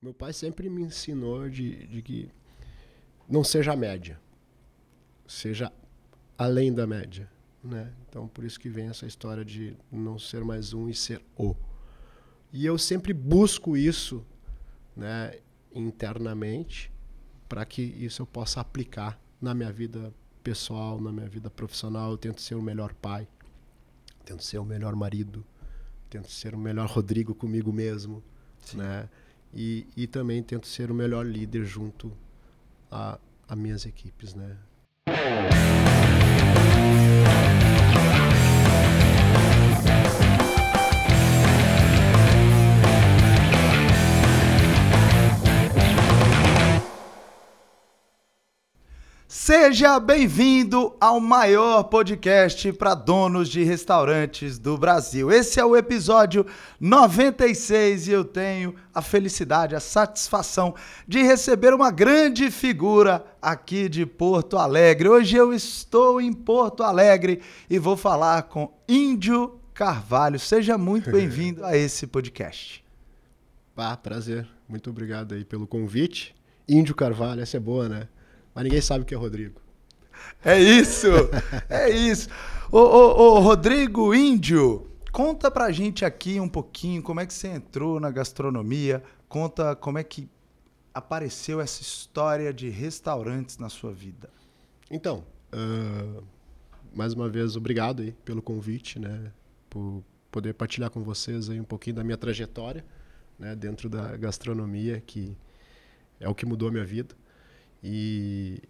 Meu pai sempre me ensinou de, de que não seja a média, seja além da média. Né? Então, por isso que vem essa história de não ser mais um e ser o. E eu sempre busco isso né, internamente para que isso eu possa aplicar na minha vida pessoal, na minha vida profissional. Eu tento ser o melhor pai, tento ser o melhor marido, tento ser o melhor Rodrigo comigo mesmo, né? E, e também tento ser o melhor líder junto a, a minhas equipes, né? Seja bem-vindo ao maior podcast para donos de restaurantes do Brasil. Esse é o episódio 96 e eu tenho a felicidade, a satisfação de receber uma grande figura aqui de Porto Alegre. Hoje eu estou em Porto Alegre e vou falar com Índio Carvalho. Seja muito bem-vindo a esse podcast. Ah, prazer. Muito obrigado aí pelo convite. Índio Carvalho, essa é boa, né? Mas ninguém sabe o que é Rodrigo. É isso! é isso! Ô, ô, ô, Rodrigo Índio, conta pra gente aqui um pouquinho como é que você entrou na gastronomia, conta como é que apareceu essa história de restaurantes na sua vida. Então, uh, mais uma vez, obrigado aí pelo convite, né? Por poder partilhar com vocês aí um pouquinho da minha trajetória, né? Dentro da gastronomia, que é o que mudou a minha vida. E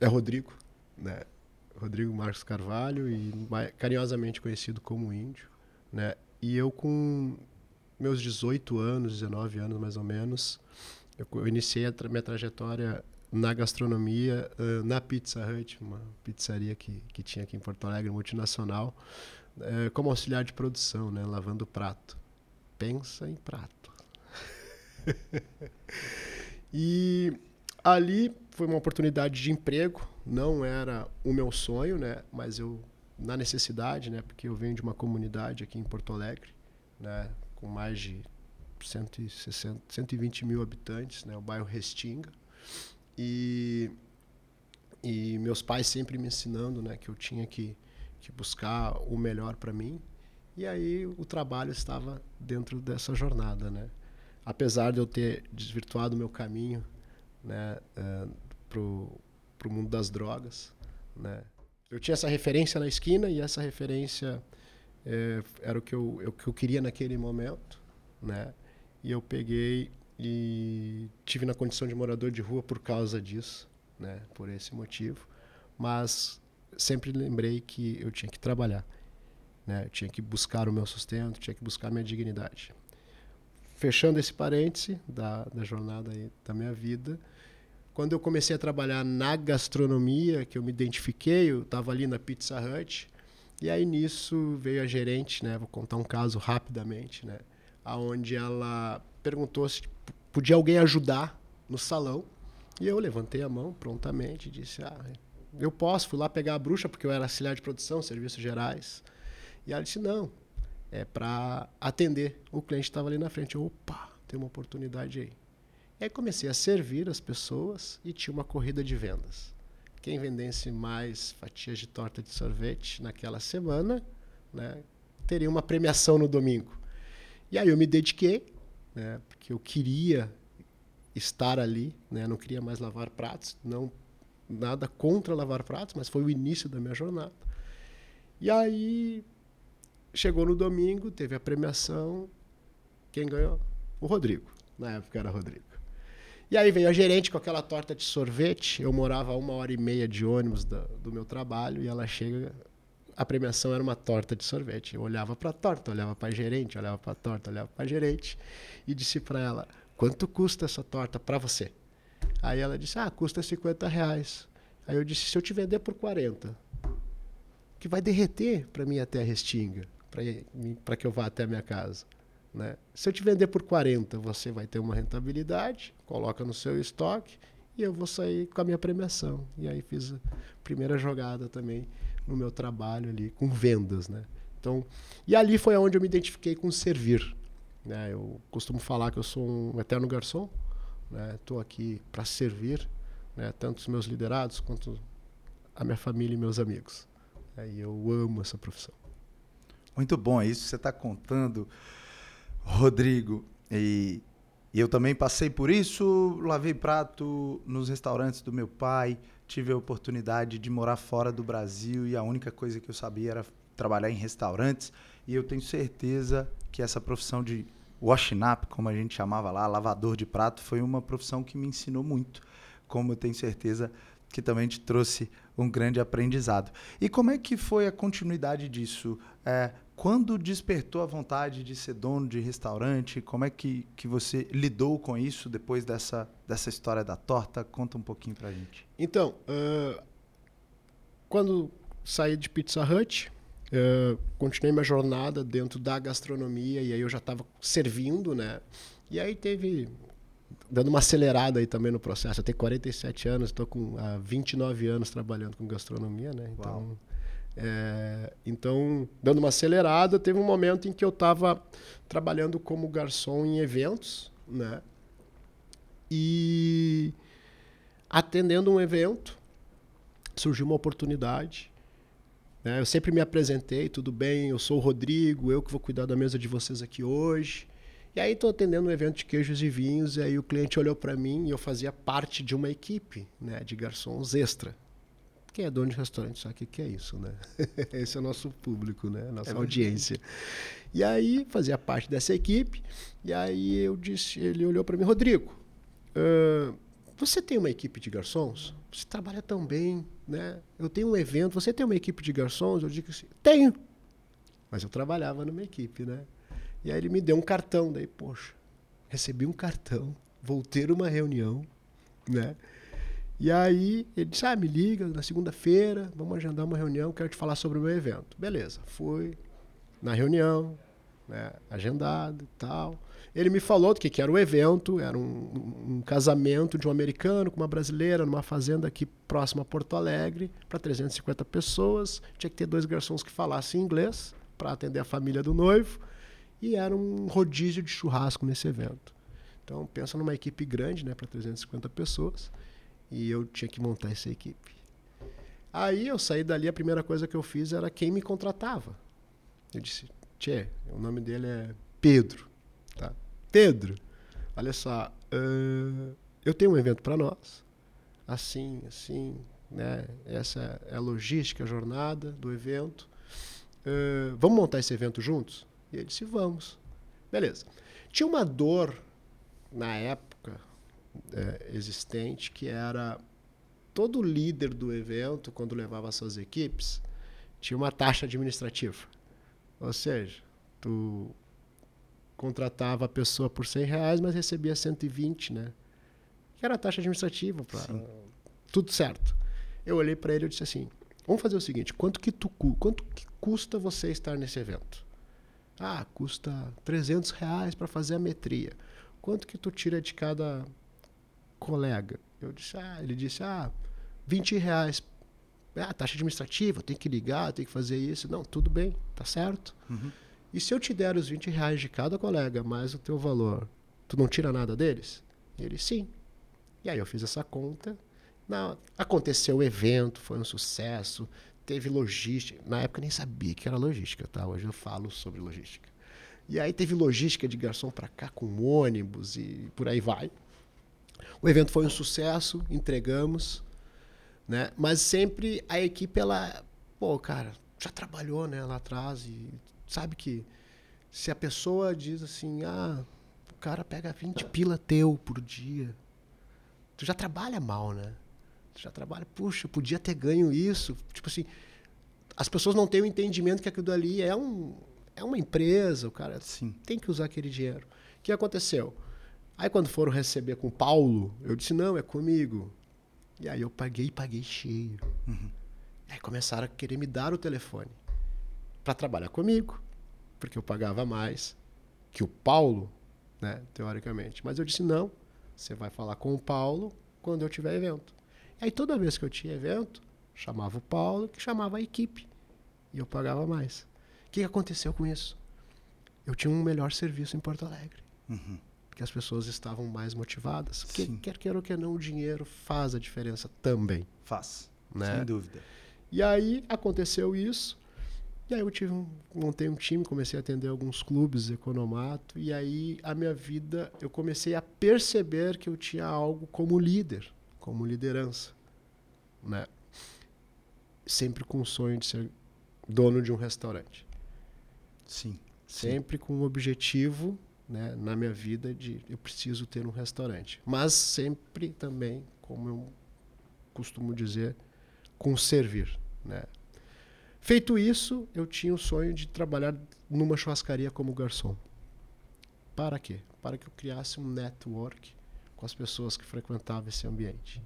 é Rodrigo, né? Rodrigo Marcos Carvalho e carinhosamente conhecido como Índio, né? E eu com meus 18 anos, 19 anos mais ou menos, eu iniciei a tra minha trajetória na gastronomia, uh, na Pizza Hut, uma pizzaria que, que tinha aqui em Porto Alegre, multinacional, uh, como auxiliar de produção, né? Lavando prato. Pensa em prato. E ali foi uma oportunidade de emprego, não era o meu sonho, né? Mas eu na necessidade, né? Porque eu venho de uma comunidade aqui em Porto Alegre, né? Com mais de 160, 120 mil habitantes, né? O bairro Restinga. E, e meus pais sempre me ensinando, né? Que eu tinha que, que buscar o melhor para mim. E aí o trabalho estava dentro dessa jornada, né? Apesar de eu ter desvirtuado o meu caminho né, uh, pro, pro mundo das drogas, né, eu tinha essa referência na esquina e essa referência é, era o que eu, eu, que eu queria naquele momento, né, e eu peguei e tive na condição de morador de rua por causa disso, né, por esse motivo, mas sempre lembrei que eu tinha que trabalhar, né, eu tinha que buscar o meu sustento, tinha que buscar a minha dignidade fechando esse parêntese da, da jornada da minha vida, quando eu comecei a trabalhar na gastronomia, que eu me identifiquei, eu estava ali na Pizza Hut, e aí nisso veio a gerente, né? Vou contar um caso rapidamente, né? Aonde ela perguntou se podia alguém ajudar no salão, e eu levantei a mão prontamente e disse: "Ah, eu posso". Fui lá pegar a bruxa porque eu era auxiliar de produção, serviços gerais. E ela disse: "Não, é, para atender. O cliente estava ali na frente. Opa, tem uma oportunidade aí. E aí comecei a servir as pessoas e tinha uma corrida de vendas. Quem vendesse mais fatias de torta de sorvete naquela semana, né, teria uma premiação no domingo. E aí eu me dediquei, né, porque eu queria estar ali, né, não queria mais lavar pratos, não nada contra lavar pratos, mas foi o início da minha jornada. E aí Chegou no domingo, teve a premiação. Quem ganhou? O Rodrigo. Na época era Rodrigo. E aí veio a gerente com aquela torta de sorvete. Eu morava a uma hora e meia de ônibus do, do meu trabalho e ela chega. A premiação era uma torta de sorvete. Eu olhava para a torta, olhava para a gerente, olhava para a torta, olhava para a gerente e disse para ela: quanto custa essa torta para você? Aí ela disse: ah, custa 50 reais. Aí eu disse: se eu te vender por 40, que vai derreter para mim até a restinga para que eu vá até a minha casa. Né? Se eu te vender por 40, você vai ter uma rentabilidade, coloca no seu estoque e eu vou sair com a minha premiação. E aí fiz a primeira jogada também no meu trabalho ali com vendas, né? Então, e ali foi onde eu me identifiquei com servir, Né? Eu costumo falar que eu sou um eterno garçom. Né? aqui para servir né? tanto os meus liderados quanto a minha família e meus amigos. E eu amo essa profissão. Muito bom, é isso que você está contando, Rodrigo. E eu também passei por isso, lavei prato nos restaurantes do meu pai, tive a oportunidade de morar fora do Brasil e a única coisa que eu sabia era trabalhar em restaurantes. E eu tenho certeza que essa profissão de washing up, como a gente chamava lá, lavador de prato, foi uma profissão que me ensinou muito, como eu tenho certeza que também te trouxe um grande aprendizado. E como é que foi a continuidade disso? É, quando despertou a vontade de ser dono de restaurante? Como é que, que você lidou com isso depois dessa, dessa história da torta? Conta um pouquinho pra gente. Então, uh, quando saí de Pizza Hut, uh, continuei minha jornada dentro da gastronomia e aí eu já estava servindo, né? E aí teve dando uma acelerada aí também no processo. Eu tenho 47 anos, estou com há 29 anos trabalhando com gastronomia, né? Então, é, então, dando uma acelerada, teve um momento em que eu estava trabalhando como garçom em eventos, né? E atendendo um evento, surgiu uma oportunidade. Né? Eu sempre me apresentei, tudo bem, eu sou o Rodrigo, eu que vou cuidar da mesa de vocês aqui hoje. E aí estou atendendo um evento de queijos e vinhos, e aí o cliente olhou para mim e eu fazia parte de uma equipe né, de garçons extra. Quem é dono de restaurante sabe o que é isso, né? Esse é o nosso público, né? Nossa é audiência. E aí fazia parte dessa equipe, e aí eu disse, ele olhou para mim, Rodrigo, uh, você tem uma equipe de garçons? Você trabalha tão bem, né? Eu tenho um evento, você tem uma equipe de garçons? Eu digo assim, tenho. Mas eu trabalhava numa equipe, né? E aí ele me deu um cartão, daí, poxa, recebi um cartão, vou ter uma reunião, né? E aí ele disse, ah, me liga na segunda-feira, vamos agendar uma reunião, quero te falar sobre o meu evento. Beleza, fui na reunião, né, agendado e tal. Ele me falou do que, que era o evento, era um, um, casamento de um americano com uma brasileira numa fazenda aqui próxima a Porto Alegre, para 350 pessoas. Tinha que ter dois garçons que falassem inglês para atender a família do noivo e era um rodízio de churrasco nesse evento. Então, pensa numa equipe grande, né, para 350 pessoas, e eu tinha que montar essa equipe. Aí eu saí dali, a primeira coisa que eu fiz era quem me contratava. Eu disse, Tchê, o nome dele é Pedro. Tá? Pedro, olha só, uh, eu tenho um evento para nós, assim, assim, né? Essa é a logística, a jornada do evento. Uh, vamos montar esse evento juntos? E ele disse: vamos. Beleza. Tinha uma dor na época é, existente que era todo líder do evento, quando levava suas equipes, tinha uma taxa administrativa. Ou seja, tu contratava a pessoa por 100 reais, mas recebia 120, né? Que era a taxa administrativa para tudo certo. Eu olhei para ele e disse assim: "Vamos fazer o seguinte, quanto que tu quanto que custa você estar nesse evento?" Ah, custa 300 reais para fazer a metria. Quanto que tu tira de cada colega? Eu disse, ah, ele disse, ah, 20 reais. Ah, taxa administrativa, tem que ligar, tem que fazer isso. Não, tudo bem, tá certo. Uhum. E se eu te der os 20 reais de cada colega, mais o teu valor, tu não tira nada deles? Ele, sim. E aí eu fiz essa conta. Não, aconteceu o evento, foi um sucesso teve logística. Na época eu nem sabia que era logística, tá? Hoje eu falo sobre logística. E aí teve logística de garçom para cá com ônibus e por aí vai. O evento foi um sucesso, entregamos, né? Mas sempre a equipe ela, pô, cara, já trabalhou, né, lá atrás e sabe que se a pessoa diz assim: "Ah, o cara pega 20 pila teu por dia". Tu já trabalha mal, né? já trabalha, puxa, podia ter ganho isso. Tipo assim, as pessoas não têm o entendimento que aquilo ali é, um, é uma empresa, o cara Sim. tem que usar aquele dinheiro. O que aconteceu? Aí quando foram receber com o Paulo, eu disse, não, é comigo. E aí eu paguei, paguei cheio. Uhum. Aí começaram a querer me dar o telefone para trabalhar comigo, porque eu pagava mais que o Paulo, né, teoricamente. Mas eu disse, não, você vai falar com o Paulo quando eu tiver evento. Aí toda vez que eu tinha evento, chamava o Paulo, que chamava a equipe. E eu pagava mais. O que aconteceu com isso? eu tinha um melhor serviço em Porto Alegre. Uhum. Porque as pessoas estavam mais motivadas. Que, Sim. quer queira ou quer não, o dinheiro faz a diferença também. Faz. Né? Sem dúvida. E aí aconteceu isso. E aí eu tive um, montei um time, comecei a atender alguns clubes, economato, e aí a minha vida, eu comecei a perceber que eu tinha algo como líder, como liderança, né? Sempre com o sonho de ser dono de um restaurante. Sim. Sempre com o objetivo, né, na minha vida de eu preciso ter um restaurante, mas sempre também, como eu costumo dizer, com servir, né? Feito isso, eu tinha o sonho de trabalhar numa churrascaria como garçom. Para quê? Para que eu criasse um network com as pessoas que frequentavam esse ambiente.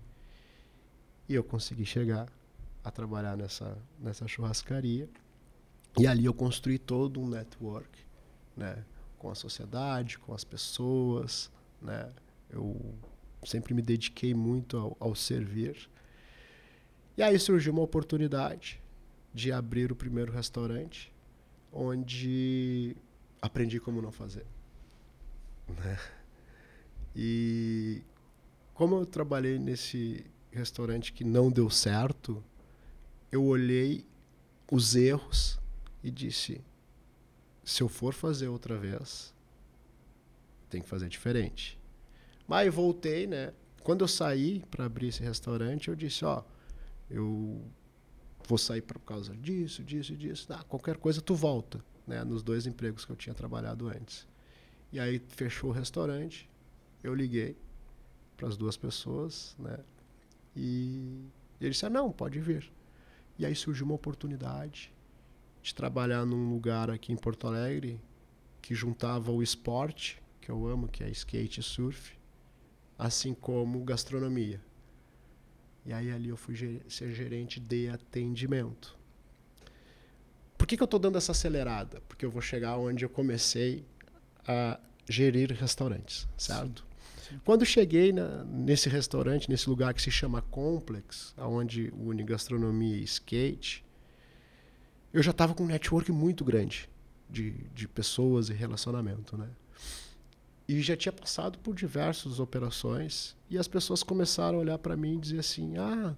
E eu consegui chegar a trabalhar nessa, nessa churrascaria. E ali eu construí todo um network, né? Com a sociedade, com as pessoas, né? Eu sempre me dediquei muito ao, ao servir. E aí surgiu uma oportunidade de abrir o primeiro restaurante, onde aprendi como não fazer. Né? E como eu trabalhei nesse restaurante que não deu certo, eu olhei os erros e disse: se eu for fazer outra vez, tem que fazer diferente. Mas voltei, né? Quando eu saí para abrir esse restaurante, eu disse: ó, eu vou sair por causa disso, disso, disso. Ah, qualquer coisa tu volta, né? Nos dois empregos que eu tinha trabalhado antes. E aí fechou o restaurante, eu liguei para as duas pessoas, né? E ele disse: ah, não, pode vir. E aí surgiu uma oportunidade de trabalhar num lugar aqui em Porto Alegre que juntava o esporte, que eu amo, que é skate e surf, assim como gastronomia. E aí ali eu fui ger ser gerente de atendimento. Por que, que eu estou dando essa acelerada? Porque eu vou chegar onde eu comecei a gerir restaurantes, certo? Sim. Sim. Quando cheguei na, nesse restaurante, nesse lugar que se chama Complex, onde une gastronomia e skate, eu já estava com um network muito grande de, de pessoas e relacionamento, né? E já tinha passado por diversas operações e as pessoas começaram a olhar para mim e dizer assim: Ah,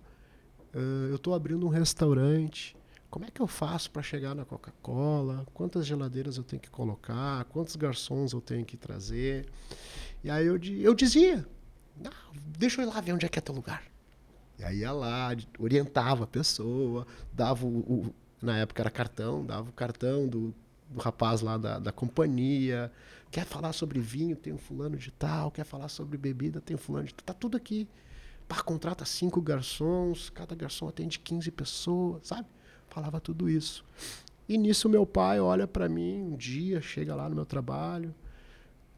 eu estou abrindo um restaurante. Como é que eu faço para chegar na Coca-Cola? Quantas geladeiras eu tenho que colocar? Quantos garçons eu tenho que trazer? E aí eu, eu dizia: ah, Deixa eu ir lá ver onde é que é teu lugar. E aí ia lá, orientava a pessoa, dava o, o na época era cartão, dava o cartão do, do rapaz lá da, da companhia. Quer falar sobre vinho, tem um fulano de tal. Quer falar sobre bebida, tem um fulano de tal. Tá tudo aqui. Pá, contrata cinco garçons, cada garçom atende 15 pessoas, sabe? Falava tudo isso. E nisso meu pai olha para mim um dia, chega lá no meu trabalho,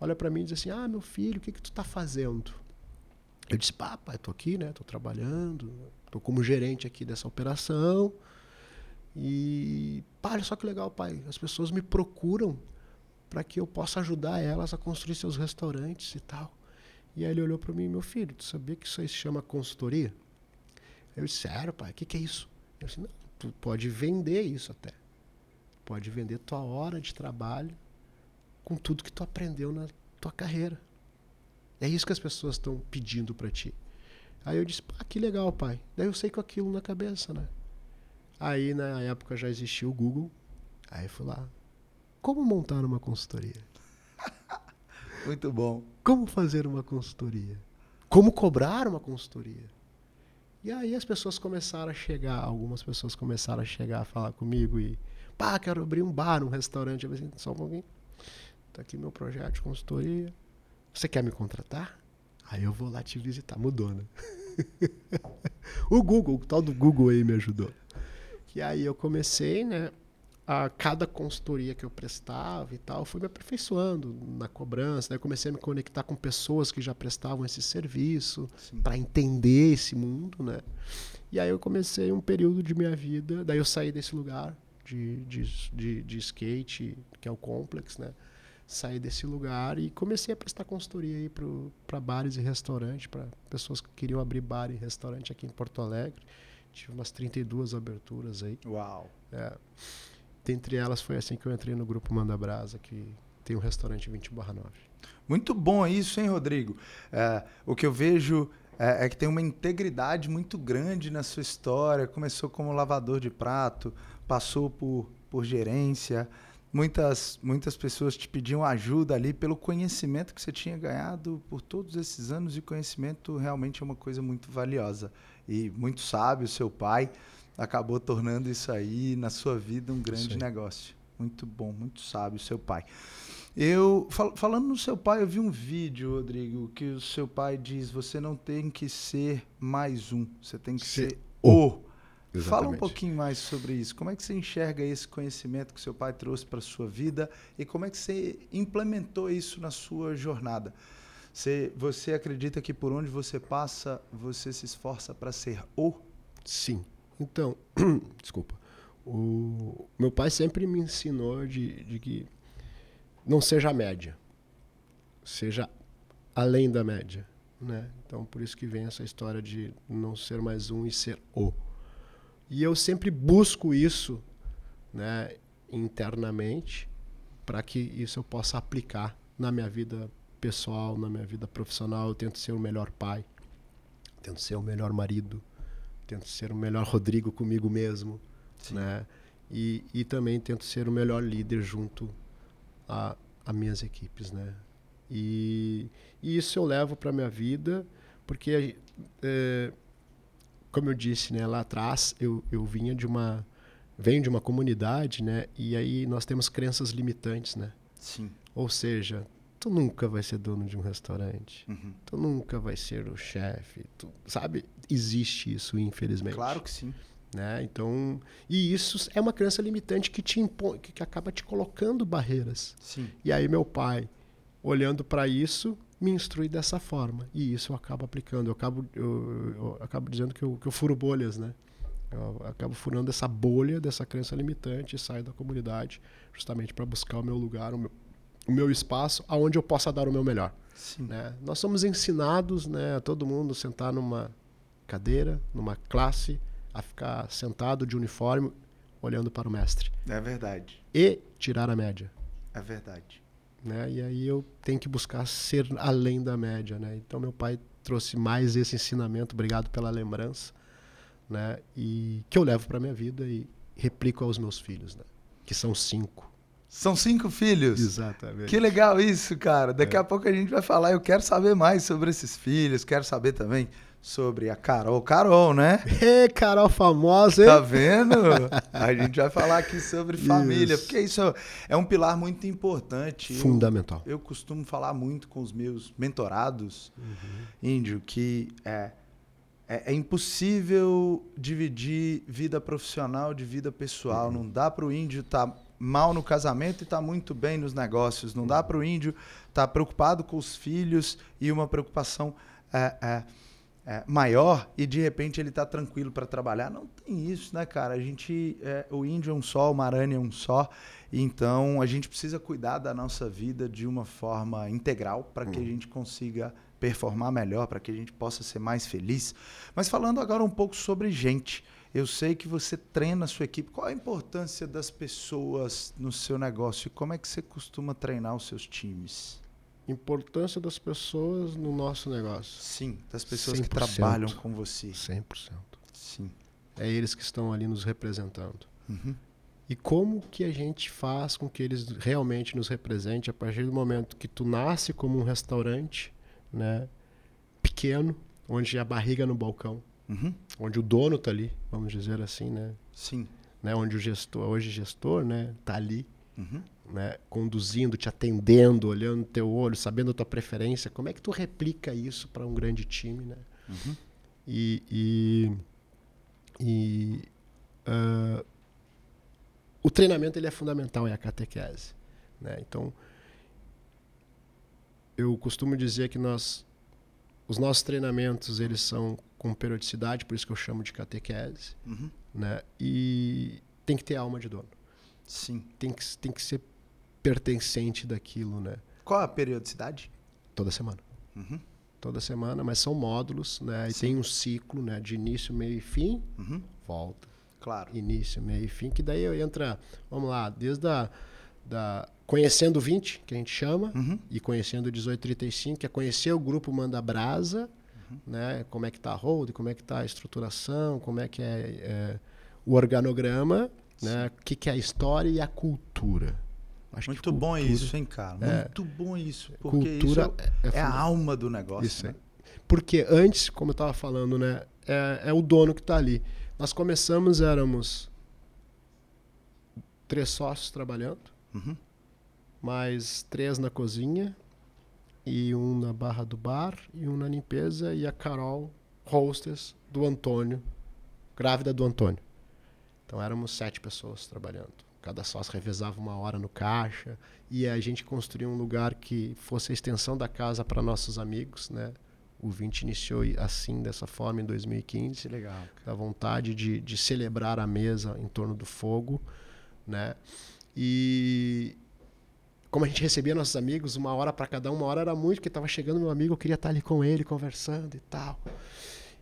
olha para mim e diz assim: "Ah, meu filho, o que que tu tá fazendo?" Eu disse: "Pá, pai, tô aqui, né? Tô trabalhando, tô como gerente aqui dessa operação." E, pá, olha só que legal, pai. As pessoas me procuram para que eu possa ajudar elas a construir seus restaurantes e tal. E aí ele olhou para mim, meu filho, tu sabia que isso aí se chama consultoria? Eu disse, sério, pai, o que, que é isso? Eu disse, não, tu pode vender isso até. Pode vender tua hora de trabalho com tudo que tu aprendeu na tua carreira. É isso que as pessoas estão pedindo para ti. Aí eu disse, pá, que legal, pai. Daí eu sei com aquilo na cabeça, né? Aí na época já existia o Google. Aí eu fui lá. Como montar uma consultoria? Muito bom. Como fazer uma consultoria? Como cobrar uma consultoria? E aí as pessoas começaram a chegar, algumas pessoas começaram a chegar a falar comigo e, pá, quero abrir um bar, um restaurante. Eu falei assim, só um pouquinho. Tá aqui meu projeto de consultoria. Você quer me contratar? Aí eu vou lá te visitar. Mudou, né? o Google, o tal do Google aí me ajudou. E aí eu comecei, né? A cada consultoria que eu prestava e tal, fui me aperfeiçoando na cobrança. Daí comecei a me conectar com pessoas que já prestavam esse serviço para entender esse mundo, né? E aí eu comecei um período de minha vida. Daí eu saí desse lugar de, de, de, de skate, que é o Complex, né? Saí desse lugar e comecei a prestar consultoria aí para bares e restaurantes, para pessoas que queriam abrir bar e restaurante aqui em Porto Alegre. Tive umas 32 aberturas aí. Uau! É. Dentre elas foi assim que eu entrei no grupo Manda Brasa, que tem um restaurante 20/9. Muito bom isso, hein, Rodrigo? É, o que eu vejo é, é, que tem uma integridade muito grande na sua história. Começou como lavador de prato, passou por, por gerência. Muitas, muitas pessoas te pediam ajuda ali pelo conhecimento que você tinha ganhado por todos esses anos, e conhecimento realmente é uma coisa muito valiosa. E muito sábio, seu pai acabou tornando isso aí na sua vida um grande negócio. Muito bom, muito sábio, seu pai. Eu fal, falando no seu pai, eu vi um vídeo, Rodrigo, que o seu pai diz: você não tem que ser mais um, você tem que ser, ser o. Exatamente. Fala um pouquinho mais sobre isso. Como é que você enxerga esse conhecimento que seu pai trouxe para a sua vida e como é que você implementou isso na sua jornada? Você, você acredita que por onde você passa, você se esforça para ser o? Sim. Então, desculpa. O meu pai sempre me ensinou de, de que não seja a média, seja além da média, né? Então por isso que vem essa história de não ser mais um e ser o. E eu sempre busco isso, né, internamente, para que isso eu possa aplicar na minha vida pessoal, na minha vida profissional. Eu tento ser o melhor pai, tento ser o melhor marido, tento ser o melhor Rodrigo comigo mesmo, Sim. né? E, e também tento ser o melhor líder junto a, a minhas equipes, né? E, e isso eu levo para minha vida, porque, é, como eu disse, né, lá atrás eu, eu vinha de uma venho de uma comunidade, né? E aí nós temos crenças limitantes, né? Sim. Ou seja, tu nunca vai ser dono de um restaurante. Uhum. Tu nunca vai ser o chefe. Tu, sabe? Existe isso, infelizmente. Claro que sim. Né? Então, e isso é uma crença limitante que te impõe, que, que acaba te colocando barreiras. Sim. E aí meu pai, olhando para isso, me instrui dessa forma. E isso eu acabo aplicando. Eu acabo, eu, eu acabo dizendo que eu, que eu furo bolhas, né? Eu acabo furando essa bolha dessa crença limitante e saio da comunidade justamente para buscar o meu lugar, o meu, o meu espaço, aonde eu possa dar o meu melhor. Né? Nós somos ensinados, né, a todo mundo sentar numa cadeira, numa classe, a ficar sentado de uniforme olhando para o mestre. É verdade. E tirar a média. É verdade. Né? E aí eu tenho que buscar ser além da média, né? Então meu pai trouxe mais esse ensinamento, obrigado pela lembrança, né? E que eu levo para minha vida e replico aos meus filhos, né? Que são cinco. São cinco filhos. Exatamente. Que legal isso, cara. Daqui é. a pouco a gente vai falar. Eu quero saber mais sobre esses filhos. Quero saber também sobre a Carol. Carol, né? É, Carol famosa, hein? Tá vendo? a gente vai falar aqui sobre família, isso. porque isso é um pilar muito importante. Fundamental. Eu, eu costumo falar muito com os meus mentorados, uhum. índio, que é, é, é, impossível dividir vida profissional de vida pessoal. Uhum. Não dá para o índio estar tá mal no casamento e estar tá muito bem nos negócios. Não dá para o índio estar tá preocupado com os filhos e uma preocupação. É, é, é, maior e de repente ele está tranquilo para trabalhar. Não tem isso, né, cara? A gente, é, o índio é um só, o maranhão é um só. Então a gente precisa cuidar da nossa vida de uma forma integral para que a gente consiga performar melhor, para que a gente possa ser mais feliz. Mas falando agora um pouco sobre gente. Eu sei que você treina a sua equipe. Qual a importância das pessoas no seu negócio e como é que você costuma treinar os seus times? Importância das pessoas no nosso negócio. Sim, das pessoas que trabalham com você. 100%. Sim. É eles que estão ali nos representando. Uhum. E como que a gente faz com que eles realmente nos representem a partir do momento que tu nasce como um restaurante, né, pequeno, onde a barriga no balcão, uhum. onde o dono tá ali, vamos dizer assim, né? Sim. Né, onde o gestor, hoje gestor, né, tá ali. Uhum né, conduzindo, te atendendo, olhando teu olho, sabendo a tua preferência, como é que tu replica isso para um grande time, né? Uhum. E, e, e uh, o treinamento ele é fundamental, é a catequese, né? Então, eu costumo dizer que nós, os nossos treinamentos eles são com periodicidade, por isso que eu chamo de catequese, uhum. né? E tem que ter alma de dono. Sim. Tem que, tem que ser pertencente daquilo, né? Qual a periodicidade? Toda semana. Uhum. Toda semana, mas são módulos, né? E Sim. tem um ciclo, né? De início, meio e fim, uhum. volta. Claro. Início, meio e fim, que daí entra, vamos lá, desde a da conhecendo o 20, que a gente chama, Uhum. e conhecendo o 1835, que é conhecer o grupo Manda Brasa, Uhum. né? Como é que tá a hold, como é que tá a estruturação, como é que é, é, o organograma, né? O que, que é a história e a cultura. Acho Muito bom isso, hein, cara? É. Muito bom isso. Porque Cultura isso é, é, é a alma do negócio. Isso né? Porque antes, como eu estava falando, né, é, é o dono que está ali. Nós começamos, éramos três sócios trabalhando, Uhum. mais três na cozinha, e um na barra do bar, e um na limpeza, e a Carol, hostess do Antônio, grávida do Antônio. Então éramos sete pessoas trabalhando. Cada sócio revezava uma hora no caixa, e a gente construía um lugar que fosse a extensão da casa para nossos amigos, né? O 20 iniciou assim, dessa forma, em 2015 Que legal. cara. da vontade de, de celebrar a mesa em torno do fogo, né? E como a gente recebia nossos amigos, uma hora para cada um, uma hora era muito, porque estava chegando meu amigo, eu queria estar ali com ele conversando e tal.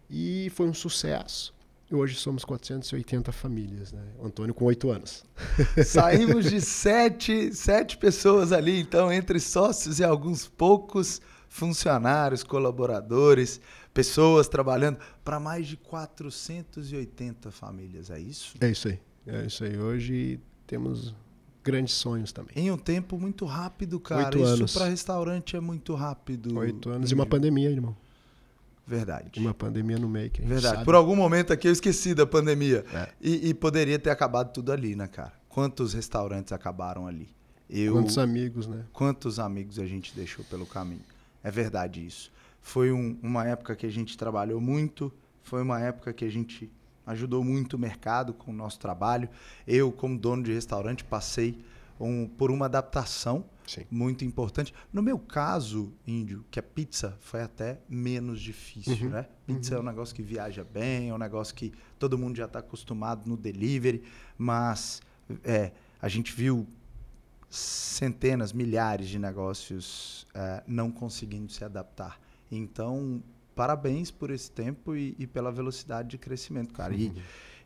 E foi um sucesso. E hoje somos 480 famílias, né? O Antônio com oito anos. Saímos de sete, sete pessoas ali, então, entre sócios e alguns poucos funcionários, colaboradores, pessoas trabalhando, para mais de 480 famílias, é isso? É isso aí. É isso aí. Hoje temos grandes sonhos também. Em um tempo muito rápido, cara. Oito isso anos. para restaurante é muito rápido. Oito anos e uma pandemia, irmão. Verdade. Uma pandemia no meio que a gente Verdade. sabe. Por algum momento aqui eu esqueci da pandemia. É. E, e poderia ter acabado tudo ali, né, cara? Quantos restaurantes acabaram ali? Eu, Quantos amigos, né? quantos amigos a gente deixou pelo caminho. É verdade isso. Foi um- uma época que a gente trabalhou muito, foi uma época que a gente ajudou muito o mercado com o nosso trabalho. Eu, como dono de restaurante, passei um- por uma adaptação Sim. muito importante. No meu caso, Índio, que a pizza foi até menos difícil, Uhum, né? Pizza é um negócio que viaja bem, é um negócio que todo mundo já está acostumado no delivery, mas é, a gente viu centenas, milhares de negócios é, não conseguindo se adaptar. Então, parabéns por esse tempo e, e pela velocidade de crescimento, cara. E,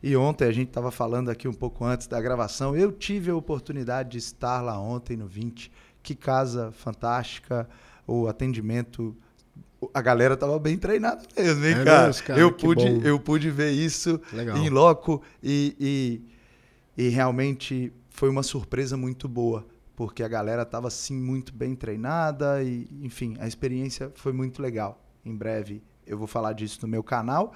e ontem a gente estava falando aqui um pouco antes da gravação. Eu tive a oportunidade de estar lá ontem no 20. Que casa fantástica, o atendimento. A galera tava bem treinada mesmo, hein, É cara? mesmo, cara? Eu, pude, bom. eu pude ver isso Legal. em loco e, e, e realmente foi uma surpresa muito boa, porque a galera estava assim muito bem treinada e, enfim, a experiência foi muito legal. Em breve eu vou falar disso no meu canal,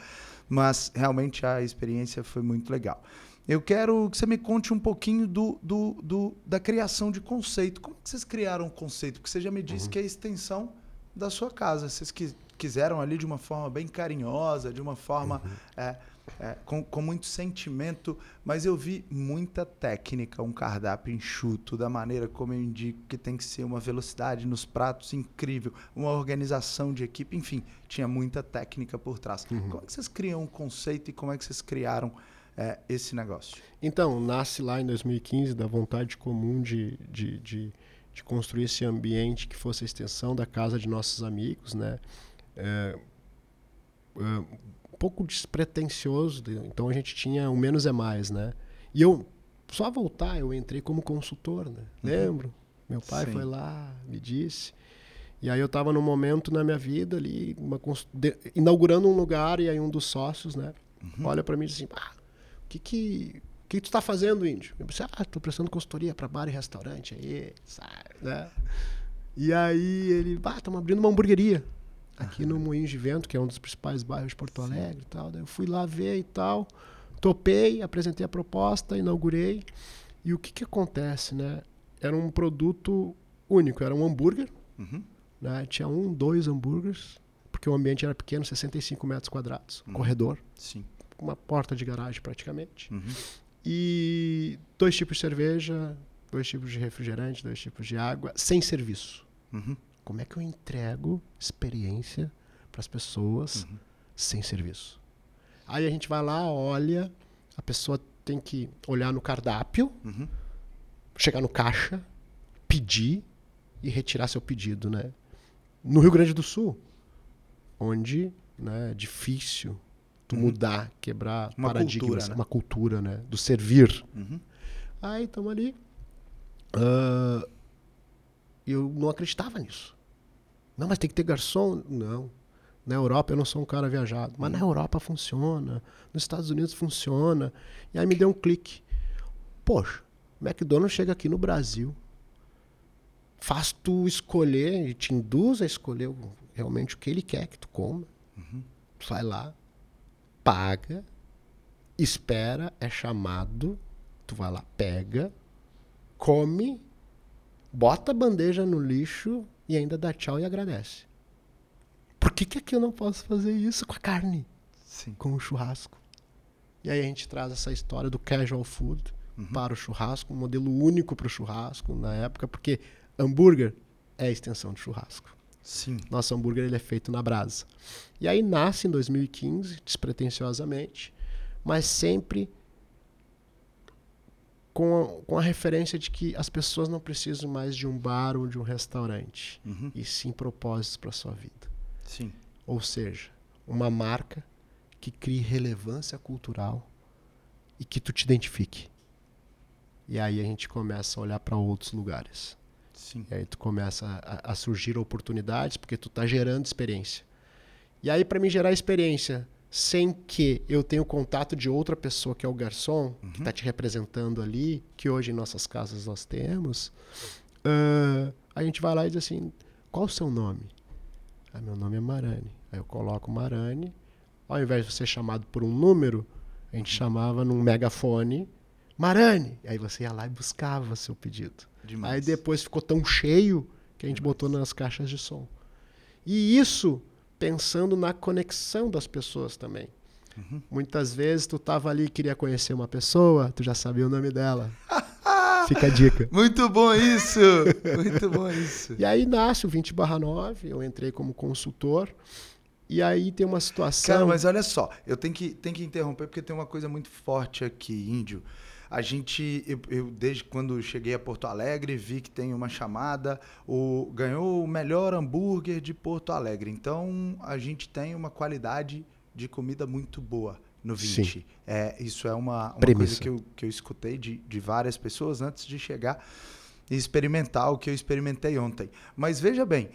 mas realmente a experiência foi muito legal. Eu quero que você me conte um pouquinho do, do, do- da criação de conceito. Como que vocês criaram o conceito? Porque você já me disse que é a extensão da sua casa. Vocês qui- quiseram ali de uma forma bem carinhosa, de uma forma é, é, com, com muito sentimento, mas eu vi muita técnica, um cardápio enxuto, da maneira como eu indico que tem que ser uma velocidade nos pratos incrível, uma organização de equipe, enfim, tinha muita técnica por trás. Como é que vocês criam um conceito e como é que vocês criaram é, esse negócio? Então, nasce lá em 2015 da vontade comum de, de, de, de construir esse ambiente que fosse a extensão da casa de nossos amigos, né? É, é, pouco despretensioso, de- então a gente tinha o menos é mais, né? E eu, só voltar, eu entrei como consultor, né? Lembro? Meu pai Sim. foi lá, me disse. E aí eu estava num momento na minha vida ali, cons- de- inaugurando um lugar, e aí um dos sócios, né? Olha para mim e diz assim, ah, o que que, o que tu está fazendo, índio? Eu disse, ah, tô prestando consultoria para bar e restaurante aí, sabe, né? E aí ele, ah, estamos abrindo uma hamburgueria aqui no Moinho de Vento, que é um dos principais bairros de Porto Alegre e tal. Daí eu fui lá ver e tal, topei, apresentei a proposta, inaugurei. E o que que acontece, né? Era um produto único, era um hambúrguer, Uhum. né? Tinha um, dois hambúrgueres, porque o ambiente era pequeno, 65 metros quadrados, um Uhum. corredor, Sim. uma porta de garagem praticamente. Uhum. E dois tipos de cerveja, dois tipos de refrigerante, dois tipos de água, sem serviço. Uhum. Como é que eu entrego experiência para as pessoas Uhum. sem serviço? Aí a gente vai lá, olha, a pessoa tem que olhar no cardápio, Uhum. chegar no caixa, pedir e retirar seu pedido, né? No Rio Grande do Sul, onde né, é difícil tu Uhum. mudar, quebrar Uma paradigmas, cultura, né? uma cultura, né? Do servir. Uhum. Aí estamos ali. E eu não acreditava nisso. Não, mas tem que ter garçom. Não. Na Europa eu não sou um cara viajado, mas na Europa funciona, nos Estados Unidos funciona. E aí me deu um clique. Poxa, McDonald's chega aqui no Brasil, faz tu escolher e te induz a escolher realmente o que ele quer que tu coma. Uhum. Tu vai lá, paga, espera, é chamado, tu vai lá, pega, come, bota a bandeja no lixo e ainda dá tchau e agradece. Por que, que aqui eu não posso fazer isso com a carne? Sim. Com o churrasco. E aí a gente traz essa história do casual food uhum. para o churrasco, um modelo único para o churrasco na época, porque hambúrguer é a extensão de churrasco. Sim. Nosso hambúrguer ele é feito na brasa. E aí nasce em 2015, despretensiosamente, mas sempre com a, com a referência de que as pessoas não precisam mais de um bar ou de um restaurante, uhum. e sim propósitos para sua vida. Sim. Ou seja, uma marca que crie relevância cultural e que tu te identifique. E aí a gente começa a olhar para outros lugares. Sim. E aí tu começa a, a surgir oportunidades porque tu está gerando experiência. E aí para mim gerar experiência sem que eu tenha o contato de outra pessoa que é o garçom uhum. que está te representando ali, que hoje em nossas casas nós temos, uh, a gente vai lá e diz assim, qual o seu nome? Ah, meu nome é Marani. Aí eu coloco Marani. Ao invés de ser chamado por um número, a gente chamava num megafone Marani. Aí você ia lá e buscava seu pedido. Demais. Aí depois ficou tão cheio que a gente Demais. botou nas caixas de som. E isso pensando na conexão das pessoas também. Uhum. Muitas vezes tu tava ali e queria conhecer uma pessoa, tu já sabia o nome dela. Fica a dica. Muito bom isso! Muito bom isso. E aí nasce o 20 barra 9, eu entrei como consultor. E aí tem uma situação. Cara, mas olha só, eu tenho que, tenho que interromper porque tem uma coisa muito forte aqui, Índio. A gente, eu, eu, desde quando cheguei a Porto Alegre, vi que tem uma chamada, o, ganhou o melhor hambúrguer de Porto Alegre. Então, a gente tem uma qualidade de comida muito boa no 20. É, isso é uma, uma coisa que eu, que eu escutei de, de várias pessoas antes de chegar e experimentar o que eu experimentei ontem. Mas veja bem,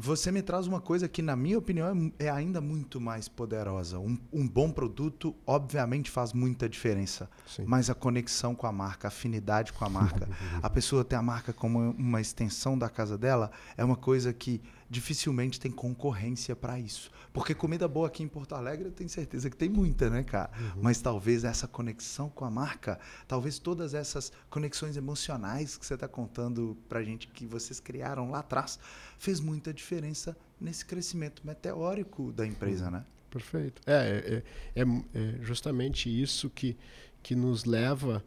você me traz uma coisa que, na minha opinião, é, é ainda muito mais poderosa. Um, um, bom produto, obviamente, faz muita diferença. Sim. Mas a conexão com a marca, a afinidade com a marca, a pessoa ter a marca como uma extensão da casa dela, é uma coisa que dificilmente tem concorrência para isso. Porque comida boa aqui em Porto Alegre, eu tenho certeza que tem muita, né, cara? Uhum. Mas talvez essa conexão com a marca, talvez todas essas conexões emocionais que você está contando para gente que vocês criaram lá atrás, fez muita diferença nesse crescimento meteórico da empresa, uhum. né? Perfeito. É, é, é, é, justamente isso que, que nos leva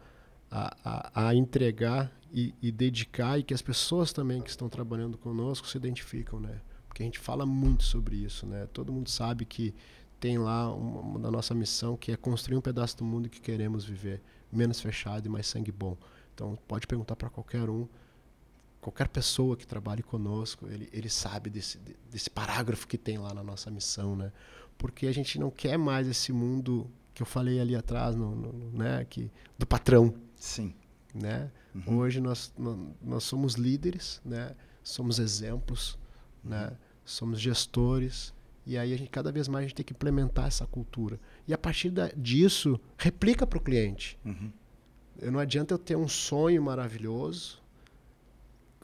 a, a, a entregar e, e, dedicar e que as pessoas também que estão trabalhando conosco se identificam, né? Porque a gente fala muito sobre isso, né? Todo mundo sabe que tem lá uma, uma da nossa missão que é construir um pedaço do mundo que queremos viver, menos fechado e mais sangue bom. Então pode perguntar para qualquer um, qualquer pessoa que trabalhe conosco, ele, ele sabe desse, desse parágrafo que tem lá na nossa missão, né? Porque a gente não quer mais esse mundo que eu falei ali atrás, no, no né? Que, do patrão. Sim. Né? Uhum. Hoje nós, nós somos líderes, né? somos exemplos, uhum. né? somos gestores, e aí a gente cada vez mais a gente tem que implementar essa cultura. E a partir da, disso, replica para o cliente. Uhum. Eu não adianta eu ter um sonho maravilhoso,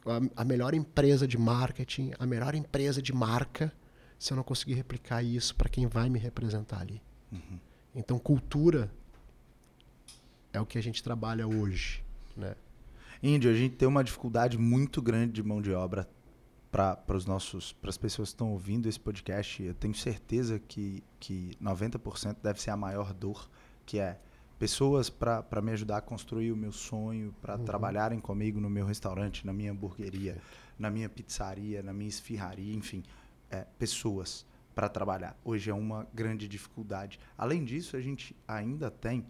a, a, melhor empresa de marketing, a melhor empresa de marca, se eu não conseguir replicar isso para quem vai me representar ali. Uhum. Então, cultura é o que a gente trabalha hoje. Né? Índio, a gente tem uma dificuldade muito grande de mão de obra para os nossos para as pessoas que estão ouvindo esse podcast. Eu tenho certeza que que 90% deve ser a maior dor, que é pessoas para me ajudar a construir o meu sonho, para uhum. trabalharem comigo no meu restaurante, na minha hamburgueria, na minha pizzaria, na minha esfirraria, enfim, é, pessoas para trabalhar. Hoje é uma grande dificuldade. Além disso, a gente ainda tem